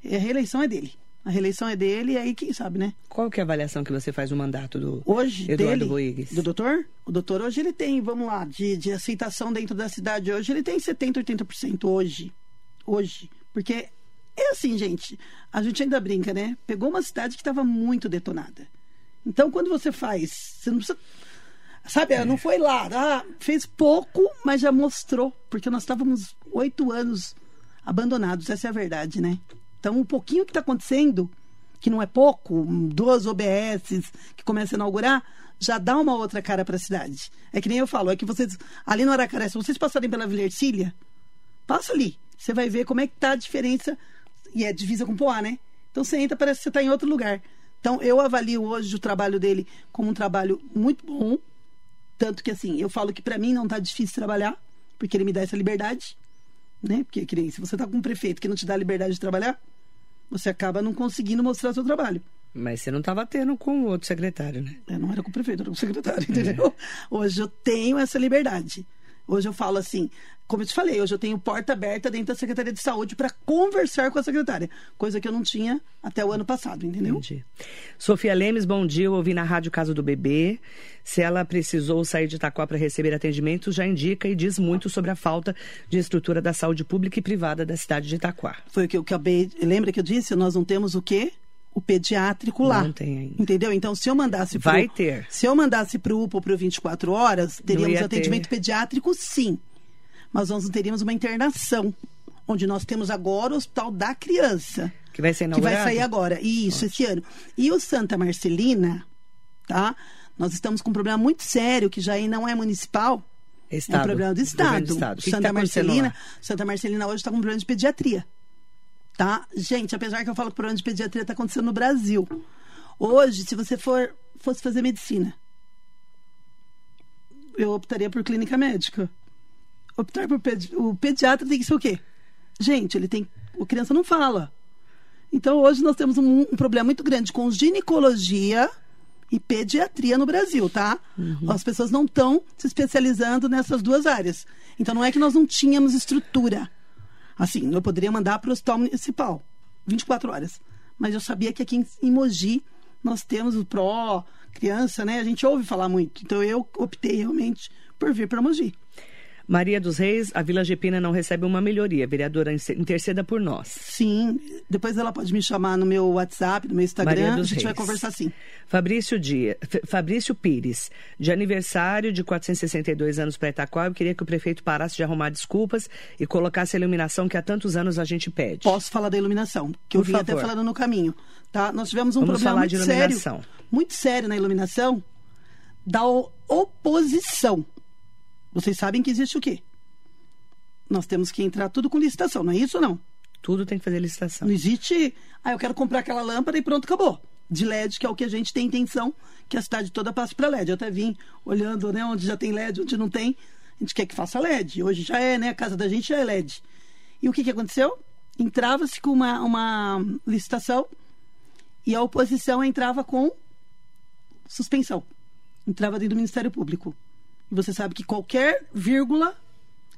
A reeleição é dele. A reeleição é dele e aí quem sabe, né? Qual que é a avaliação que você faz do mandato do Hoje, Eduardo Boigues? do doutor, o doutor hoje ele tem, vamos lá, de, de aceitação dentro da cidade hoje, ele tem 70%, 80% hoje. Hoje. Porque é assim, gente, a gente ainda brinca, né? Pegou uma cidade que estava muito detonada. Então, quando você faz, você não precisa... Sabe, É. não foi lá, ah, fez pouco, mas já mostrou. Porque nós estávamos oito anos abandonados, essa é a verdade, né? Então, um pouquinho que está acontecendo, que não é pouco, duas OBS que começam a inaugurar, já dá uma outra cara para a cidade. É que nem eu falo, é que vocês, ali no Aracaré, se vocês passarem pela Vila Ercília, passa ali. Você vai ver como é que tá a diferença. E é divisa com Poá, né? Então você entra, parece que você está em outro lugar. Então eu avalio hoje o trabalho dele como um trabalho muito bom. Tanto que assim, eu falo que para mim não tá difícil trabalhar, porque ele me dá essa liberdade, né? Porque que nem, se você tá com um prefeito que não te dá a liberdade de trabalhar, você acaba não conseguindo mostrar seu trabalho. Mas você não estava tendo com o outro secretário, né? Eu não era com o prefeito, era com o secretário, entendeu? Hoje eu tenho essa liberdade. Hoje eu falo assim, como eu te falei, hoje eu tenho porta aberta dentro da Secretaria de Saúde para conversar com a secretária, coisa que eu não tinha até o ano passado, entendeu? Entendi. Sofia Lemes, bom dia. Eu ouvi na rádio Casa do Bebê. Se ela precisou sair de Itaquá para receber atendimento, já indica e diz muito sobre a falta de estrutura da saúde pública e privada da cidade de Itaquá. Foi o que eu acabei. Lembra que eu disse? Nós não temos o quê? O pediátrico lá. Não tem ainda. Entendeu? Então, se eu mandasse pro, Vai ter. Se eu mandasse para o UPA para o 24 horas, teríamos atendimento ter. pediátrico, sim. Mas nós não teríamos uma internação. Onde nós temos agora o Hospital da Criança. Que vai ser Que inaugurado? vai sair agora. Isso, esse ano. E o Santa Marcelina, tá? Nós estamos com um problema muito sério, que já aí não é municipal. É Estado. um problema do Estado. do Estado. Que que Santa tá Marcelina. Santa Marcelina hoje está com um problema de pediatria. Tá? Gente, apesar que eu falo que o problema de pediatria está acontecendo no Brasil. Hoje, se você for fosse fazer medicina, eu optaria por clínica médica. Optar por pedi o pediatra tem que ser o quê? Gente, ele tem. A criança não fala. Então hoje nós temos um, um problema muito grande com ginecologia e pediatria no Brasil, tá? As pessoas não estão se especializando nessas duas áreas. Então não é que nós não tínhamos estrutura. Assim, eu poderia mandar para o hospital municipal, 24 horas. Mas eu sabia que aqui em, Mogi nós temos o PRO, criança, né? A gente ouve falar muito. Então eu optei realmente por vir para Mogi. Maria dos Reis, a Vila Gepina não recebe uma melhoria. Vereadora, interceda por nós. Sim, depois ela pode me chamar no meu WhatsApp, no meu Instagram, Maria a gente vai Reis. conversar sim. Fabrício Dia, F- Fabrício Pires, de aniversário de 462 anos para Itaquá, eu queria que o prefeito parasse de arrumar desculpas e colocasse a iluminação que há tantos anos a gente pede. Posso falar da iluminação, que eu Por vim até favor. falando no caminho. Tá? Nós tivemos um Vamos problema muito de sério, muito sério na iluminação da oposição. Vocês sabem que existe o quê? Nós temos que entrar tudo com licitação, não é isso ou não? Tudo tem que fazer licitação. Não existe, ah, eu quero comprar aquela lâmpada e pronto, acabou. De LED, que é o que a gente tem intenção que a cidade toda passe para LED. Eu até vim olhando, né, onde já tem LED, onde não tem. A gente quer que faça LED. Hoje já é, né? A casa da gente já é LED. E o que, que aconteceu? Entrava-se com uma, uma licitação e a oposição entrava com suspensão. Entrava dentro do Ministério Público. E você sabe que qualquer vírgula,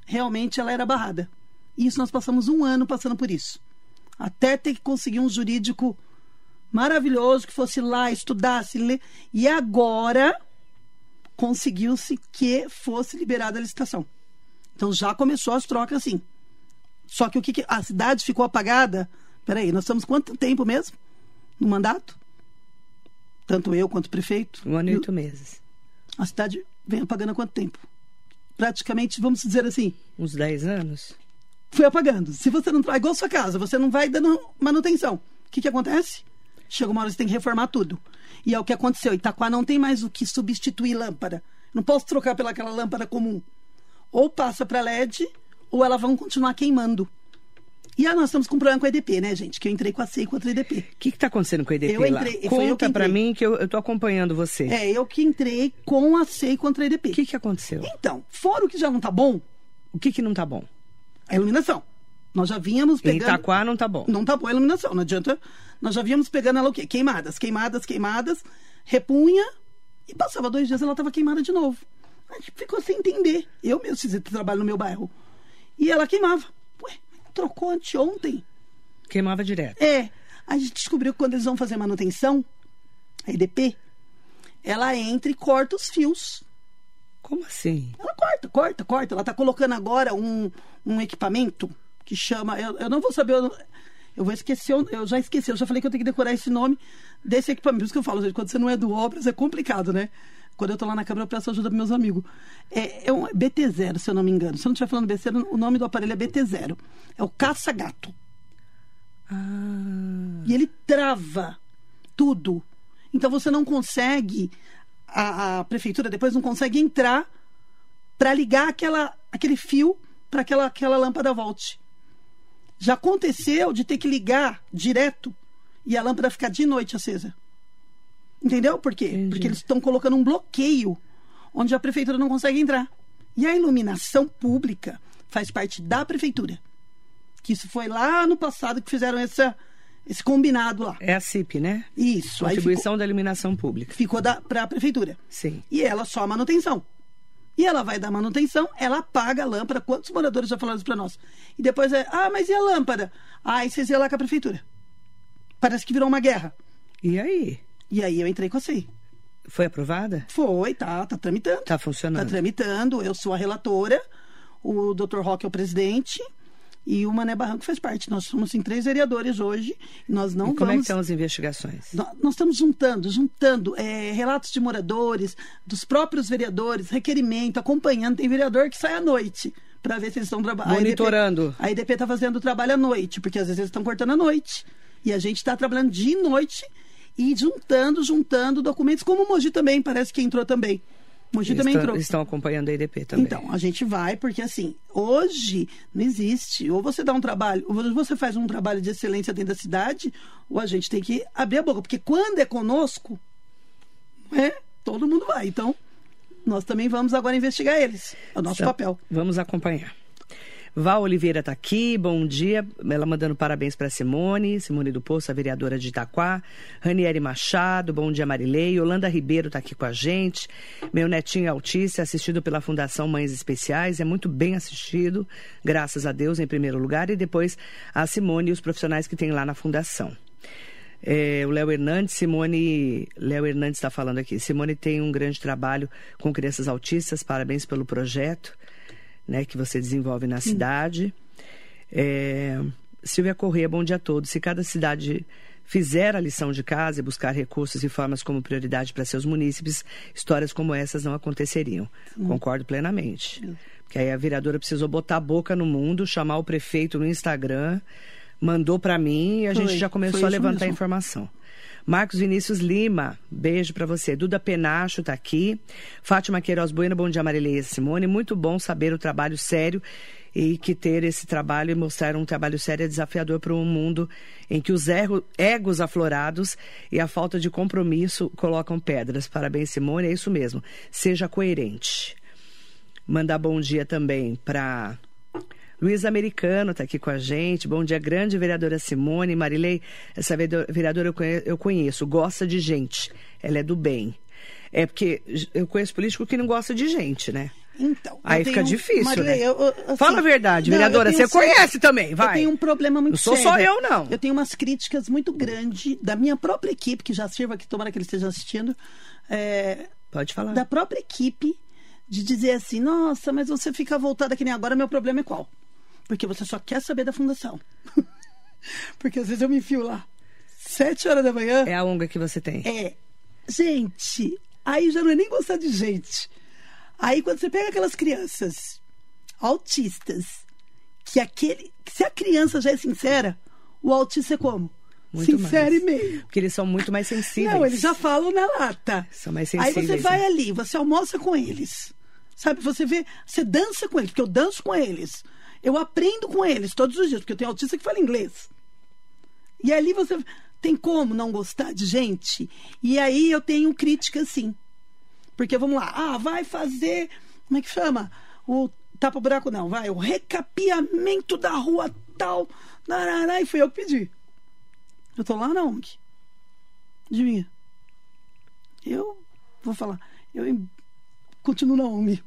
realmente ela era barrada. E isso nós passamos um ano passando por isso. Até ter que conseguir um jurídico maravilhoso que fosse lá, estudasse, ler. E agora, conseguiu-se que fosse liberada a licitação. Então já começou as trocas assim. Só que o que, que a cidade ficou apagada? Peraí, nós estamos quanto tempo mesmo no mandato? Tanto eu quanto o prefeito. Um ano e oito meses. A cidade vem apagando há quanto tempo? Praticamente, vamos dizer assim, Uns 10 anos? foi apagando. Se você não. É igual a sua casa, você não vai dando manutenção. O que, que acontece? Chega uma hora que você tem que reformar tudo. E é o que aconteceu. Itaquá não tem mais o que substituir lâmpada. Não posso trocar pelaquela lâmpada comum. Ou passa para LED, ou elas vão continuar queimando. E aí nós estamos com um problema com a EDP, né, gente? Que eu entrei com a C e com a EDP. O que está acontecendo com a EDP Eu lá? entrei- que Conta para mim que eu estou acompanhando você. É, eu que entrei com a C e contra a EDP. O que, que aconteceu? Então, fora o que já não tá bom, O que, que não tá bom? a iluminação. Nós já vínhamos Em pegando. Itaquá não tá bom. Não tá boa a iluminação, não adianta. Nós já víamos pegando ela o quê? Queimadas, queimadas, queimadas, repunha e passava dois dias ela estava queimada de novo. A gente ficou sem entender. Eu mesmo fiz esse trabalho no meu bairro. E ela queimava. Trocou anteontem. Queimava direto. É. A gente descobriu que quando eles vão fazer manutenção, a EDP, ela entra e corta os fios. Como assim? Ela corta, corta, corta. Ela está colocando agora um, um equipamento que chama. Eu, eu não vou saber. Eu, eu vou esquecer, eu, eu já esqueci. Eu já falei que eu tenho que decorar esse nome desse equipamento. Por isso que eu falo, gente, quando você não é do Obras é complicado, né? Quando eu tô lá na câmera, eu peço ajuda para meus amigos. É, é um BT0, se eu não me engano. Se eu não estiver falando besteira, o nome do aparelho é BT0. É o caça-gato. Ah, E ele trava tudo. Então você não consegue, a, a prefeitura depois não consegue entrar para ligar aquela, aquele fio para aquela, aquela lâmpada volte. Já aconteceu de ter que ligar direto e a lâmpada ficar de noite acesa. Entendeu por quê? Entendi. Porque eles estão colocando um bloqueio onde a prefeitura não consegue entrar. E a iluminação pública faz parte da prefeitura. Que isso foi lá no passado que fizeram essa, esse combinado lá. é a CIP, né? Isso. Aí ficou, Contribuição da Iluminação Pública. ficou para a prefeitura. Sim. E ela só a manutenção. E ela vai dar manutenção, ela paga a lâmpada. Quantos moradores já falaram isso para nós? E depois é, ah, mas e a lâmpada? Ah, aí vocês iam lá com a prefeitura. Parece que virou uma guerra. E aí? E aí eu entrei com a SEI. Foi aprovada? Foi, tá, tá tramitando. Tá Tá funcionando. tramitando, eu sou a relatora, o Dr. Roque é o presidente e o Mané Barranco faz parte. Nós somos em três vereadores hoje. Nós não e como é que vamos estão as investigações? Nó- Nós estamos juntando, juntando é, relatos de moradores, dos próprios vereadores, requerimento, acompanhando. Tem vereador que sai à noite para ver se eles estão trabalhando. Monitorando. A IDP está fazendo o trabalho à noite, porque às vezes eles estão cortando à noite. E a gente está trabalhando de noite e juntando, juntando documentos, como o Mogi também, parece que entrou também. Mogi também estão, entrou. estão acompanhando a EDP também. Então, a gente vai, porque assim, hoje não existe. Ou você dá um trabalho, ou você faz um trabalho de excelência dentro da cidade, ou a gente tem que abrir a boca. Porque quando é conosco, é, todo mundo vai. Então, nós também vamos agora investigar eles. É o nosso Então, papel. Vamos acompanhar. Val Oliveira está aqui, bom dia. Ela mandando parabéns para Simone, Simone do Poço, a vereadora de Itaquá. Ranieri Machado, bom dia Marilei. Yolanda Ribeiro está aqui com a gente. Meu netinho autista, assistido pela Fundação Mães Especiais, é muito bem assistido, graças a Deus, em primeiro lugar, e depois a Simone e os profissionais que tem lá na Fundação. É, o Léo Hernandes, Simone. Léo Hernandes está falando aqui. Simone tem um grande trabalho com crianças autistas, parabéns pelo projeto né, que você desenvolve na cidade. É, Silvia Corrêa, bom dia a todos. Se cada cidade fizer a lição de casa e buscar recursos e formas como prioridade para seus munícipes, histórias como essas não aconteceriam. Concordo plenamente. Porque aí a vereadora precisou botar a boca no mundo, chamar o prefeito no Instagram, mandou para mim e a Foi, gente já começou a levantar mesmo. informação. Marcos Vinícius Lima, beijo para você. Duda Penacho tá aqui. Fátima Queiroz Bueno, bom dia Marileia Simone. Muito bom saber o trabalho sério e que ter esse trabalho e mostrar um trabalho sério é desafiador para um mundo em que os egos aflorados e a falta de compromisso colocam pedras. Parabéns, Simone. É isso mesmo. Seja coerente. Mandar bom dia também para Luiz Americano está aqui com a gente. Bom dia, grande vereadora Simone. Marilei, essa vereadora eu conhe- eu conheço, gosta de gente. Ela é do bem. É porque eu conheço político que não gosta de gente, né? Então. Aí fica difícil, Marilei, né? eu- assim, Fala a verdade, não, vereadora. Você conhece também, vai. Eu tenho um problema muito Não sou sério. só eu, não. Eu tenho umas críticas muito grandes da minha própria equipe, que já sirva aqui, tomara que eles estejam assistindo. É, Pode falar. da própria equipe de dizer assim: nossa, mas você fica voltada que nem agora, meu problema é qual? Porque você só quer saber da fundação. Porque às vezes eu me enfio lá, sete horas da manhã. É a ONG que você tem. É. Gente, aí já não é nem gostar de gente. Aí quando você pega aquelas crianças autistas, que aquele. Se a criança já é sincera, o autista é como? Muito sincero mais. e meio. Porque eles são muito mais sensíveis. Não, eles já falam na lata. São mais Aí sensíveis. você vai né? ali, você almoça com eles. Sabe, você vê, você dança com eles, porque eu danço com eles. Eu aprendo com eles todos os dias, porque eu tenho autista que fala inglês. E ali você tem como não gostar de gente? E aí eu tenho crítica sim. Porque vamos lá, ah, vai fazer, como é que chama? O tapa buraco não, vai, o recapeamento da rua tal. Narará, e fui eu que pedi. Eu tô lá na ONG. Adivinha? Eu vou falar, eu continuo na ONG.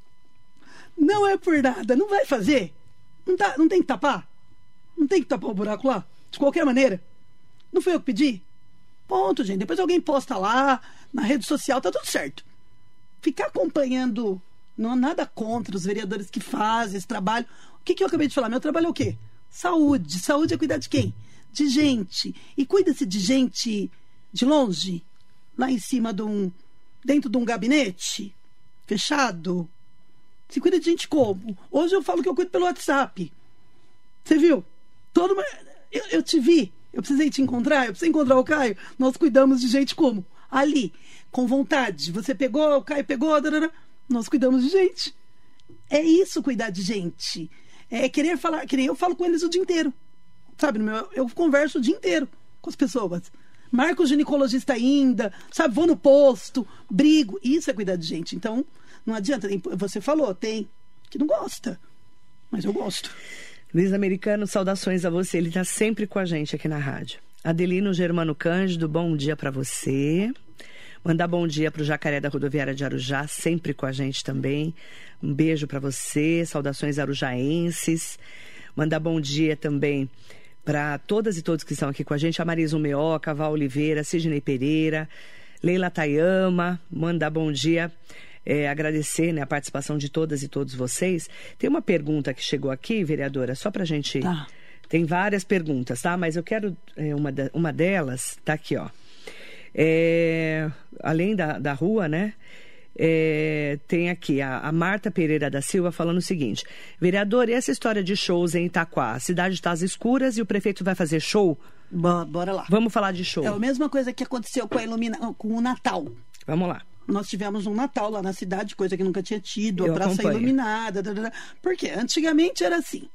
Não é por nada, não vai fazer. Não, tá, não tem que tapar? Não tem que tapar o buraco lá? De qualquer maneira? Não foi eu que pedi? Ponto, gente. Depois alguém posta lá, na rede social, tá tudo certo. Ficar acompanhando, não há nada contra os vereadores que fazem esse trabalho. O que, que eu acabei de falar? Meu trabalho é o quê? Saúde. Saúde é cuidar de quem? De gente. E cuida-se de gente de longe, lá em cima de um. dentro de um gabinete fechado. Se cuida de gente como? Hoje eu falo que eu cuido pelo WhatsApp. Você viu? Todo eu, eu te vi. Eu precisei te encontrar. Eu precisei encontrar o Caio. Nós cuidamos de gente como? Ali, com vontade. Você pegou, o Caio pegou. darará. Nós cuidamos de gente. É isso cuidar de gente. É querer falar, que nem eu falo com eles o dia inteiro. Sabe, meu- eu converso o dia inteiro com as pessoas. Marco o ginecologista ainda, sabe, vou no posto, brigo. Isso é cuidar de gente. Então, não adianta. Você falou, tem que não gosta. Mas eu gosto. Luiz Americano, saudações a você. Ele está sempre com a gente aqui na rádio. Adelino Germano Cândido, bom dia para você. Mandar bom dia para o Jacaré da Rodoviária de Arujá, sempre com a gente também. Um beijo para você, saudações arujaenses. Mandar bom dia também para todas e todos que estão aqui com a gente. A Marisa Meoca, Val Oliveira, Sidney Pereira, Leila Tayama. Mandar bom dia é, agradecer né, a participação de todas e todos vocês. Tem uma pergunta que chegou aqui, vereadora, só para a gente. Tá. Tem várias perguntas, tá? Mas eu quero. é, uma, da- uma delas tá aqui, ó. É, além da, da rua, né? É, tem aqui a, a Marta Pereira da Silva falando o seguinte: vereador, e essa história de shows em Itaquá? A cidade está às escuras e o prefeito vai fazer show? Bo- Bora lá. Vamos falar de show. É a mesma coisa que aconteceu com, a ilumina... com o Natal. Vamos lá. Nós tivemos um Natal lá na cidade, coisa que nunca tinha tido, Eu a praça acompanho. iluminada. dadada. Por quê? Antigamente era assim.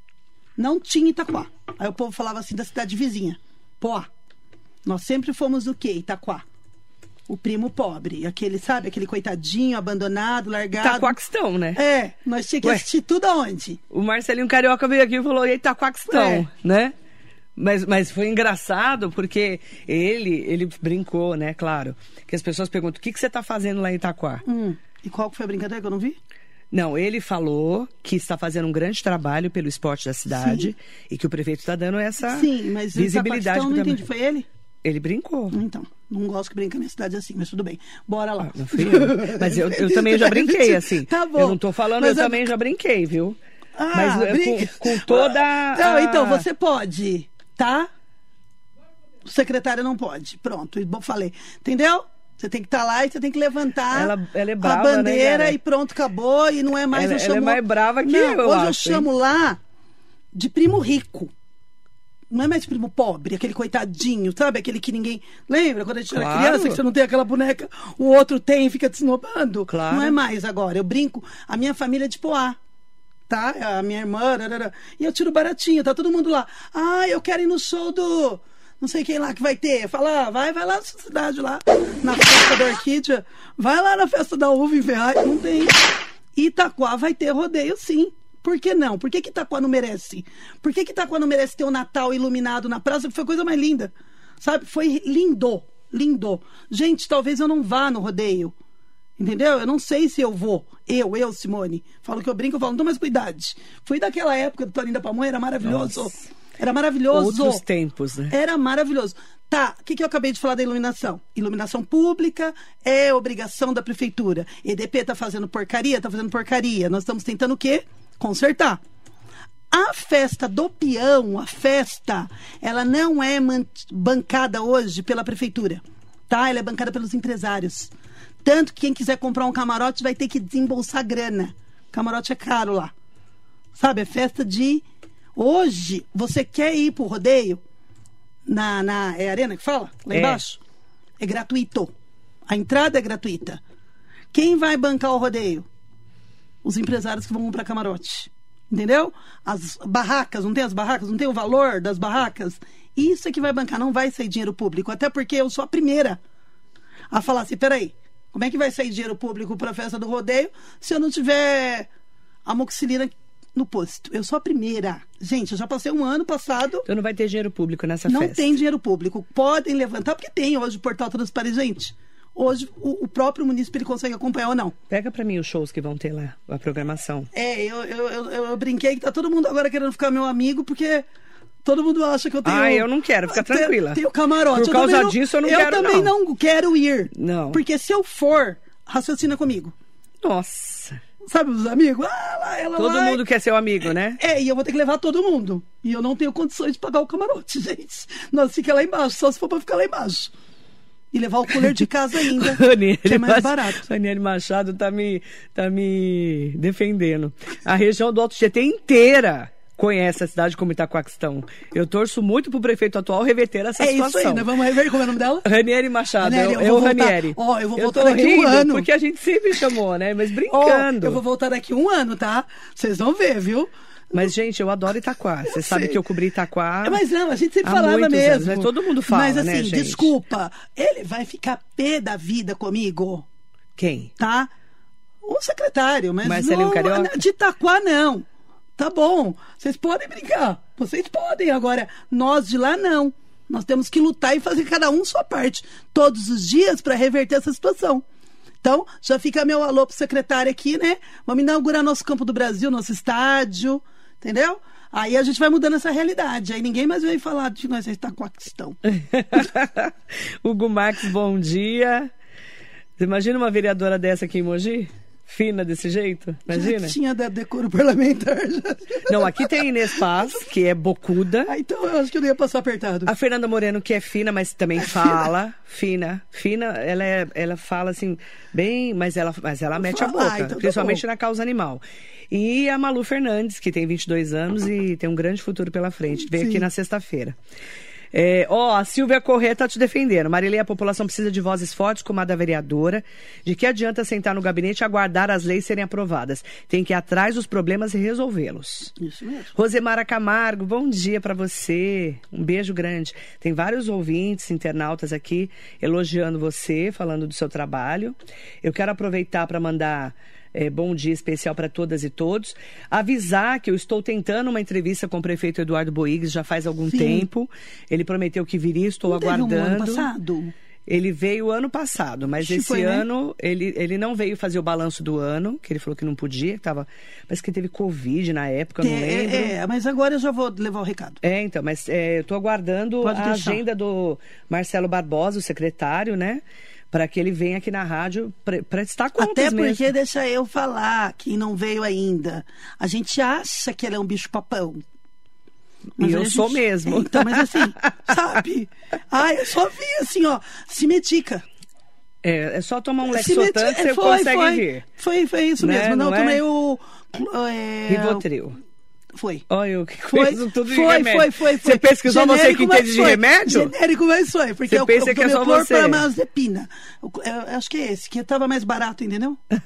Não tinha Itaquá. Aí o povo falava assim da cidade vizinha. Pô, nós sempre fomos o quê? Itaquá. O primo pobre. Aquele, sabe? Aquele coitadinho, abandonado, largado. Itaquaquistão, né? É, nós tínhamos que Ué. assistir tudo aonde? O Marcelinho Carioca veio aqui e falou Itaquaquistão, É. né? Mas, mas foi engraçado porque ele ele brincou, né? Claro. Que as pessoas perguntam: o que, que você está fazendo lá em Itaquá? Hum. E qual foi a brincadeira que eu não vi? Não, ele falou que está fazendo um grande trabalho pelo esporte da cidade e que o prefeito está dando essa Sim, mas visibilidade Itaquaquistão, não pro entendi. Foi ele? Ele brincou. Então, não gosto que brinque a minha cidade assim, mas tudo bem. Bora lá. Ah, Não eu. Mas eu, eu também já brinquei, assim. Tá bom. Eu não tô falando, Mas eu a- também já brinquei, viu? Ah, Mas é, brinca. com, com toda. a- Não, então, você pode, tá? O secretário não pode. Pronto, falei. Entendeu? Você tem que estar lá e você tem que levantar Ela- ela é a brava, né, bandeira cara? e pronto, acabou. E não é mais Ela- eu ela chamo... é mais brava que não, eu, eu Hoje eu acho, hein? chamo lá de primo rico. Não é mais primo pobre, aquele coitadinho, sabe? Aquele que ninguém. Lembra quando a gente era Claro. criança, que você não tem aquela boneca, o outro tem e fica te esnobando? Claro. Não é mais agora. Eu brinco, a minha família é de Poá tá? A minha irmã, rarara. e eu tiro baratinho, tá todo mundo lá. Ah, eu quero ir no show do não sei quem lá que vai ter. Fala, ah, vai, vai lá na cidade lá, na festa da Orquídea, vai lá na festa da uva. Não tem. Itaquá vai ter rodeio, sim. Por que não? Por que, que Itaquá não merece? Por que, que Itaquá não merece ter o Natal iluminado na praça? Foi a coisa mais linda. Sabe? Foi lindo. Lindo. Gente, talvez eu não vá no rodeio. Entendeu? Eu não sei se eu vou. Eu, eu, Simone. Falo que eu brinco, eu falo, não mais com idade. Fui daquela época do Toninho da Pamonha, era maravilhoso. Nossa. Era maravilhoso. Outros tempos, né? Era maravilhoso. Tá, o que, que eu acabei de falar da iluminação? Iluminação pública é obrigação da prefeitura. EDP tá fazendo porcaria? Tá fazendo porcaria. Nós estamos tentando o quê? Consertar. A festa do peão, a festa, ela não é bancada hoje pela prefeitura, tá? Ela é bancada pelos empresários. Tanto que quem quiser comprar um camarote vai ter que desembolsar grana. Camarote é caro lá. Sabe, é festa de. Hoje, você quer ir pro rodeio? Na, na é arena que fala? Lá É. embaixo? É gratuito. A entrada é gratuita. Quem vai bancar o rodeio? Os empresários que vão comprar camarote. Entendeu? As barracas, não tem as barracas? Não tem o valor das barracas? Isso é que vai bancar, não vai sair dinheiro público. Até porque eu sou a primeira a falar assim: peraí, como é que vai sair dinheiro público para a festa do rodeio se eu não tiver amoxicilina no posto? Eu sou a primeira. Gente, eu já passei um ano passado. Então não vai ter dinheiro público nessa não festa. tem dinheiro público. Podem levantar, porque tem hoje o portal transparente. Hoje o, o próprio município ele consegue acompanhar ou não. Pega pra mim os shows que vão ter lá, a programação. É, eu, eu, eu, eu brinquei que tá todo mundo agora querendo ficar meu amigo, porque todo mundo acha que eu tenho. Ah, eu não quero, fica Tenho- tranquila. Tenho camarote. Por Eu causa não- disso, eu não eu quero, também não. não quero ir. Não. Porque se eu for, raciocina comigo. Nossa. Sabe os amigos? Ah, lá, ela Todo lá. mundo quer ser o amigo, né? É, e eu vou ter que levar todo mundo. E eu não tenho condições de pagar o camarote, gente. Nós fica lá embaixo, só se for pra ficar lá embaixo. E levar o cooler de casa ainda, Ranieri que é mais barato. Ranieri Machado tá me, tá me defendendo. A região do Alto Tietê inteira conhece a cidade como Itacoaquistão. Eu torço muito pro prefeito atual reverter essa É situação. isso aí, né? Vamos rever como é o nome dela? Ranieri Machado, Ranieri, eu, eu eu, Ranieri. Ó, eu vou tô voltar daqui um ano. Porque a gente sempre chamou, né? Mas brincando. eu vou voltar daqui um ano, tá? Vocês vão ver, viu? Mas, gente, eu adoro Itaquá. Você sabe que eu cobri Itaquá. É, Mas não, a gente sempre falava mesmo. anos, né? Todo mundo fala, Mas assim, né, gente? desculpa, ele vai ficar pé da vida comigo, Quem? tá? O secretário, mas Marcelinho não, Carioca? de Itaquá não. Tá bom, vocês podem brincar, vocês podem. Agora, nós de lá não. Nós temos que lutar e fazer cada um sua parte, todos os dias, para reverter essa situação. Então, já fica meu alô pro secretário aqui, né? Vamos inaugurar nosso Campo do Brasil, nosso estádio, entendeu? Aí a gente vai mudando essa realidade. Aí ninguém mais vem falar de nós está com a questão. Hugo Max, bom dia. Imagina uma vereadora dessa aqui em Mogi? Fina desse jeito? Imagina? Já tinha da decoro parlamentar. Já. Não, aqui tem a Inês Paz, que é bocuda. Ah, então eu acho que eu não ia passar apertado. A Fernanda Moreno, que é fina, mas também fala. Fina. Fina, ela, é, ela fala assim, bem, mas ela, mas ela mete a boca, ah, então tá principalmente bom. na causa animal. E a Malu Fernandes, que tem 22 anos e tem um grande futuro pela frente. Veio Sim. aqui na sexta-feira. É, ó, a Silvia Corrêa tá te defendendo. Marilei, a população precisa de vozes fortes como a da vereadora. De que adianta sentar no gabinete e aguardar as leis serem aprovadas? Tem que ir atrás dos problemas e resolvê-los. Isso mesmo. Rosemara Camargo, bom dia para você. Um beijo grande. Tem vários ouvintes, internautas aqui elogiando você, falando do seu trabalho. Eu quero aproveitar para mandar eh, bom dia especial para todas e todos. Avisar que eu estou tentando uma entrevista com o prefeito Eduardo Boigues já faz algum Sim. tempo. Ele prometeu que viria, estou Não teve um aguardando. ano passado? Ele veio ano passado, mas Acho esse foi, né? ano ele, ele não veio fazer o balanço do ano, que ele falou que não podia, que tava, parece que teve Covid na época, eu não É, lembro. é, é, mas agora eu já vou levar o recado. É, então, mas é, eu estou aguardando Pode a deixar. agenda do Marcelo Barbosa, o secretário, né? Para que ele venha aqui na rádio para estar contas Até porque, mesmo. deixa eu falar, quem não veio ainda. A gente acha que ele é um bicho papão. E eu a sou mesmo. Então, mas assim, sabe? Ai, eu só vi assim, ó, se medica. É, é só tomar um Lexotan que é, você foi, consegue foi, vir. Foi, foi isso Né, mesmo. Não, não é? tomei o. É, Rivotril. Foi. Olha, eu que Foi, conheço tudo foi, foi, foi, foi. Você pensa que só você que entende de remédio? Genérico, mas foi. Porque Você eu, pensa eu que é só o cloro você. para mazepina. Eu, eu acho que é esse, que tava mais barato, entendeu?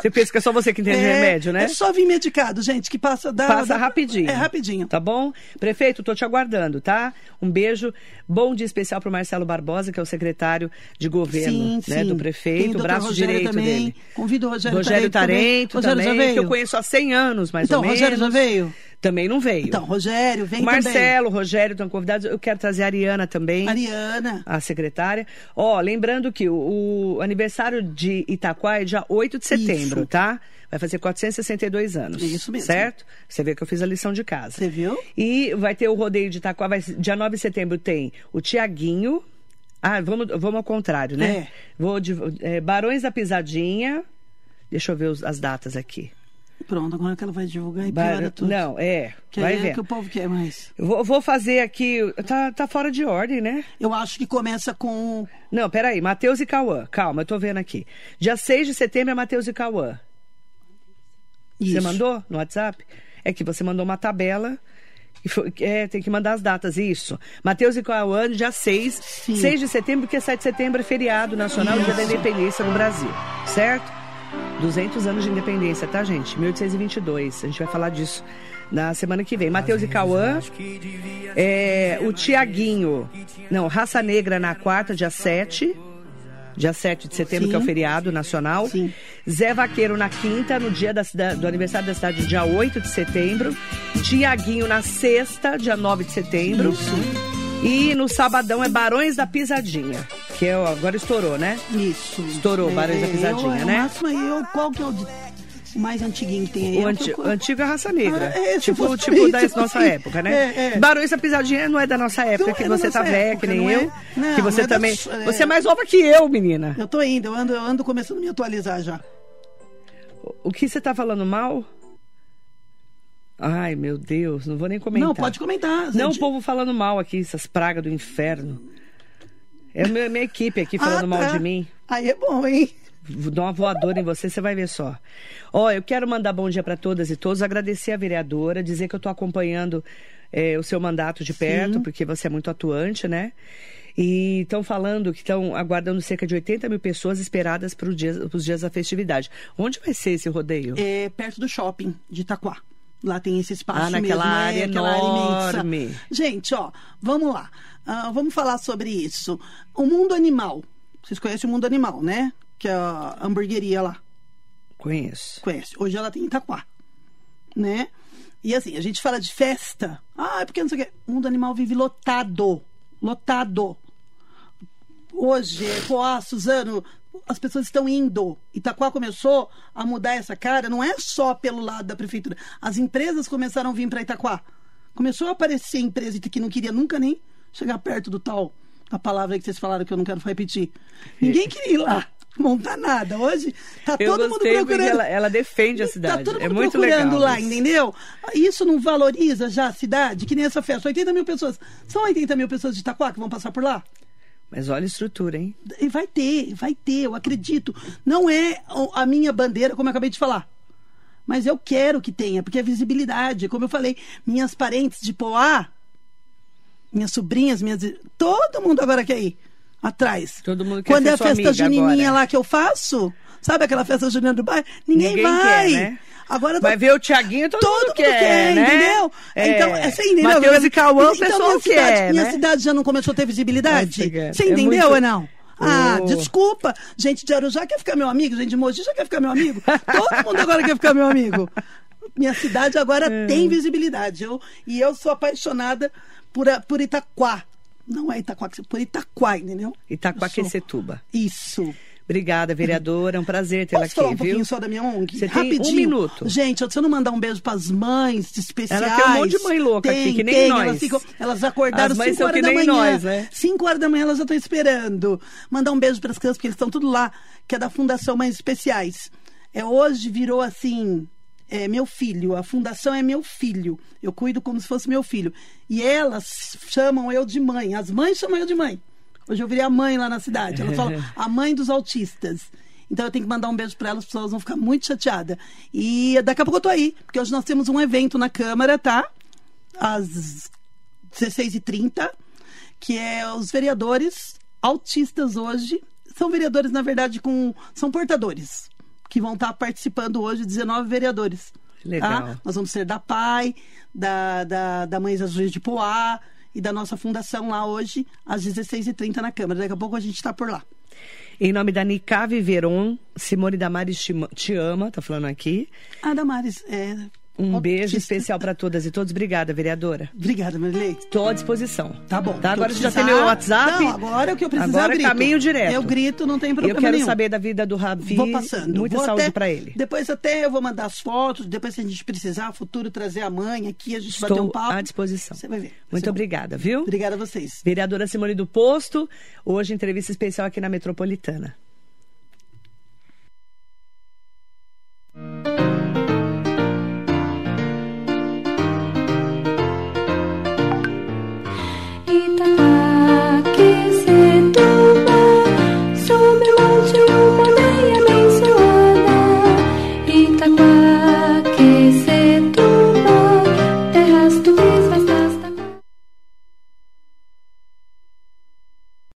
Você pensa que é só você que entende de É, remédio, né? É só vir medicado, gente, que passa da, Passa rapidinho. É rapidinho. Tá bom? Prefeito, tô te aguardando, tá? Um beijo. Bom dia especial pro Marcelo Barbosa, que é o secretário de governo Sim, né, sim. do prefeito, o o braço direito também. dele. Convido o Rogério, Rogério Tarento Rogério já também, veio? que eu conheço há 100 anos, mais Então, ou menos. Rogério já veio? Também não veio. Então, Rogério, vem Marcelo, o Rogério estão convidados. Eu quero trazer a Ariana também. também. Mariana. A secretária. Ó, lembrando que o, o aniversário de Itaquá é dia 8 de setembro, Isso. tá? vai fazer 462 anos. Isso mesmo. Certo? Você vê que eu fiz a lição de casa. Você viu? E vai ter o rodeio de Itaquá, vai, dia 9 de setembro tem o Tiaguinho. Ah, vamos, vamos ao contrário, né? É. Vou de, é, Barões da Pisadinha. Deixa eu ver os- as datas aqui. Pronto, agora que ela vai divulgar e Bar- piora tudo. Não, é. que vai é ver. que o povo quer mais. Eu Vou, vou fazer aqui. Tá, tá fora de ordem, né? Eu acho que começa com. Não, peraí. Matheus e Cauã. Calma, eu tô vendo aqui. Dia 6 de setembro é Matheus e Cauã. Você Isso. mandou no WhatsApp? É que você mandou uma tabela. e foi- é, tem que mandar as datas, isso. Matheus e Cauã, dia 6. Sim. 6 de setembro, porque 7 de setembro é feriado nacional, dia da independência no Brasil. Certo? 200 anos de independência, tá, gente? 1822. A gente vai falar disso na semana que vem. Matheus e Cauã. É, o Tiaguinho. Não, Raça Negra na quarta, dia 7. Dia 7 de setembro, Sim. que é o feriado nacional. Sim. Zé Vaqueiro na quinta, no dia da do aniversário da cidade, dia 8 de setembro. Tiaguinho na sexta, dia 9 de setembro. E no sabadão é Barões da Pisadinha. Que é, o- agora estourou, né? Isso. Estourou, Barões da Pisadinha, eu, né? O máximo eu, qual que é o, mais antiguinho que tem aí? O Eu anti, procuro- antigo é raça negra. Ah, é, tipo tipo isso, da fosse nossa isso. época, né? É, é. Barões da Pisadinha não é da nossa época, Não que é da você tá velha, época, que nem eu. é? Não, que você não é da também. é. Você é mais nova que eu, menina. Eu tô indo, eu ando, eu ando começando a me atualizar já. O que você tá falando mal? Ai, meu Deus, não vou nem comentar. Não, pode comentar. Não, o povo falando mal aqui, essas pragas do inferno. É a minha, minha equipe aqui falando Ah, mal tá. de mim. Aí é bom, hein? Vou dar uma voadora em você, você vai ver só. Ó, eu quero mandar bom dia para todas e todos, agradecer a vereadora, dizer que eu estou acompanhando eh, o seu mandato de perto, porque você é muito atuante, né? E estão falando que estão aguardando cerca de 80 mil pessoas esperadas para os dias da festividade. Onde vai ser esse rodeio? É perto do shopping de Itaquá. Lá tem esse espaço Ah, naquela mesmo, é, área área enorme. imensa. Gente, ó, vamos lá. Ah, vamos falar sobre isso. O mundo animal. Vocês conhecem o mundo animal, né? Que é a hamburgueria lá. Conheço. Conhece. Hoje ela tem em Itaquá. Né? E assim, a gente fala de festa. Ah, é porque não sei o quê. O mundo animal vive lotado. Lotado. Hoje, Poá, Suzano, as pessoas estão indo. Itaquá começou a mudar essa cara, não é só pelo lado da prefeitura. As empresas começaram a vir para Itaquá. Começou a aparecer empresa que não queria nunca nem chegar perto do tal, a palavra que vocês falaram que eu não quero repetir. Ninguém queria ir lá montar nada. Hoje tá Eu todo mundo procurando. ela, ela defende a cidade. Tá todo mundo é muito procurando legal. lá, isso. entendeu? Isso não valoriza já a cidade? Que nem essa festa. 80 mil pessoas. São 80 mil pessoas de Itaquá que vão passar por lá? Mas olha a estrutura, hein? E vai ter, vai ter, eu acredito. Não é a minha bandeira, como eu acabei de falar. Mas eu quero que tenha, porque é visibilidade. Como eu falei, minhas parentes de Poá, minhas sobrinhas, minhas. Todo mundo agora quer ir atrás. Todo mundo quer Quando é a festa junininha agora. lá que eu faço, sabe aquela festa junina do bairro? Ninguém, vai. quer, né? Agora Vai ver o Thiaguinho, todo, Todo mundo quer, quer, né? entendeu? É. Então, é, você entendeu? Matheus e Cauã, o então, pessoal minha quer, cidade, Minha né? cidade já não começou a ter visibilidade? Chegar. Você É entendeu muito- ou não? Ah, Oh. desculpa. Gente de Arujá quer ficar meu amigo, gente de Mogi já quer ficar meu amigo. Todo mundo agora quer ficar meu amigo. Minha cidade agora É. tem visibilidade. Eu, e eu sou apaixonada por, por Itaquá. Não é Itaquá, por Itaquá, entendeu? Eu sou- Itaquaquecetuba. Isso. Obrigada, vereadora. É um prazer tê-la aqui, falar um viu? pouquinho só da minha ONG? Você tem um Rapidinho. minuto. Gente, se eu não mandar um beijo pras mães de especiais. Ela tem um monte de mãe louca tem, aqui, que nem tem, nós. Elas, ficam- elas acordaram As mães 5 são horas que da nem manhã. nós, né? 5 horas da manhã elas já estão esperando. Mandar um beijo pras crianças, porque eles estão tudo lá, que é da Fundação Mães Especiais. É, hoje virou assim. É meu filho, a fundação é meu filho. Eu cuido como se fosse meu filho. E elas chamam eu de mãe. As mães chamam eu de mãe. Hoje eu virei a mãe lá na cidade. Elas falam a mãe dos autistas. Então eu tenho que mandar um beijo para elas, as pessoas vão ficar muito chateadas. E daqui a pouco eu tô aí, porque hoje nós temos um evento na Câmara, tá? Às 16h30, que é os vereadores autistas hoje. São vereadores, na verdade, com. São portadores, que vão estar participando hoje, 19 vereadores. Legal. Tá? Nós vamos ser da PAI, da, da, da Mães Azuis de Poá e da nossa fundação lá hoje, às 16h30 na Câmara. Daqui a pouco a gente está por lá. Em nome da Nicave Veron, Simone Damares te, te ama, tá falando aqui. A Damares, é, um beijo especial para todas e todos. Obrigada, vereadora. Obrigada, Marilei. Estou à disposição. Tá bom. Tá, agora precisar... você já tem meu WhatsApp? Não, agora é o que eu preciso é agora eu caminho direto. Eu grito, não tem problema Eu quero nenhum. saber da vida do Rabi. Vou passando. Muita vou saúde até... para ele. Depois até eu vou mandar as fotos, depois se a gente precisar, futuro trazer a mãe aqui, a gente Estou vai ter um papo. à disposição. Você vai ver. Vai Muito obrigada, viu? Obrigada a vocês. Vereadora Simone do Posto, hoje entrevista especial aqui na Metropolitana.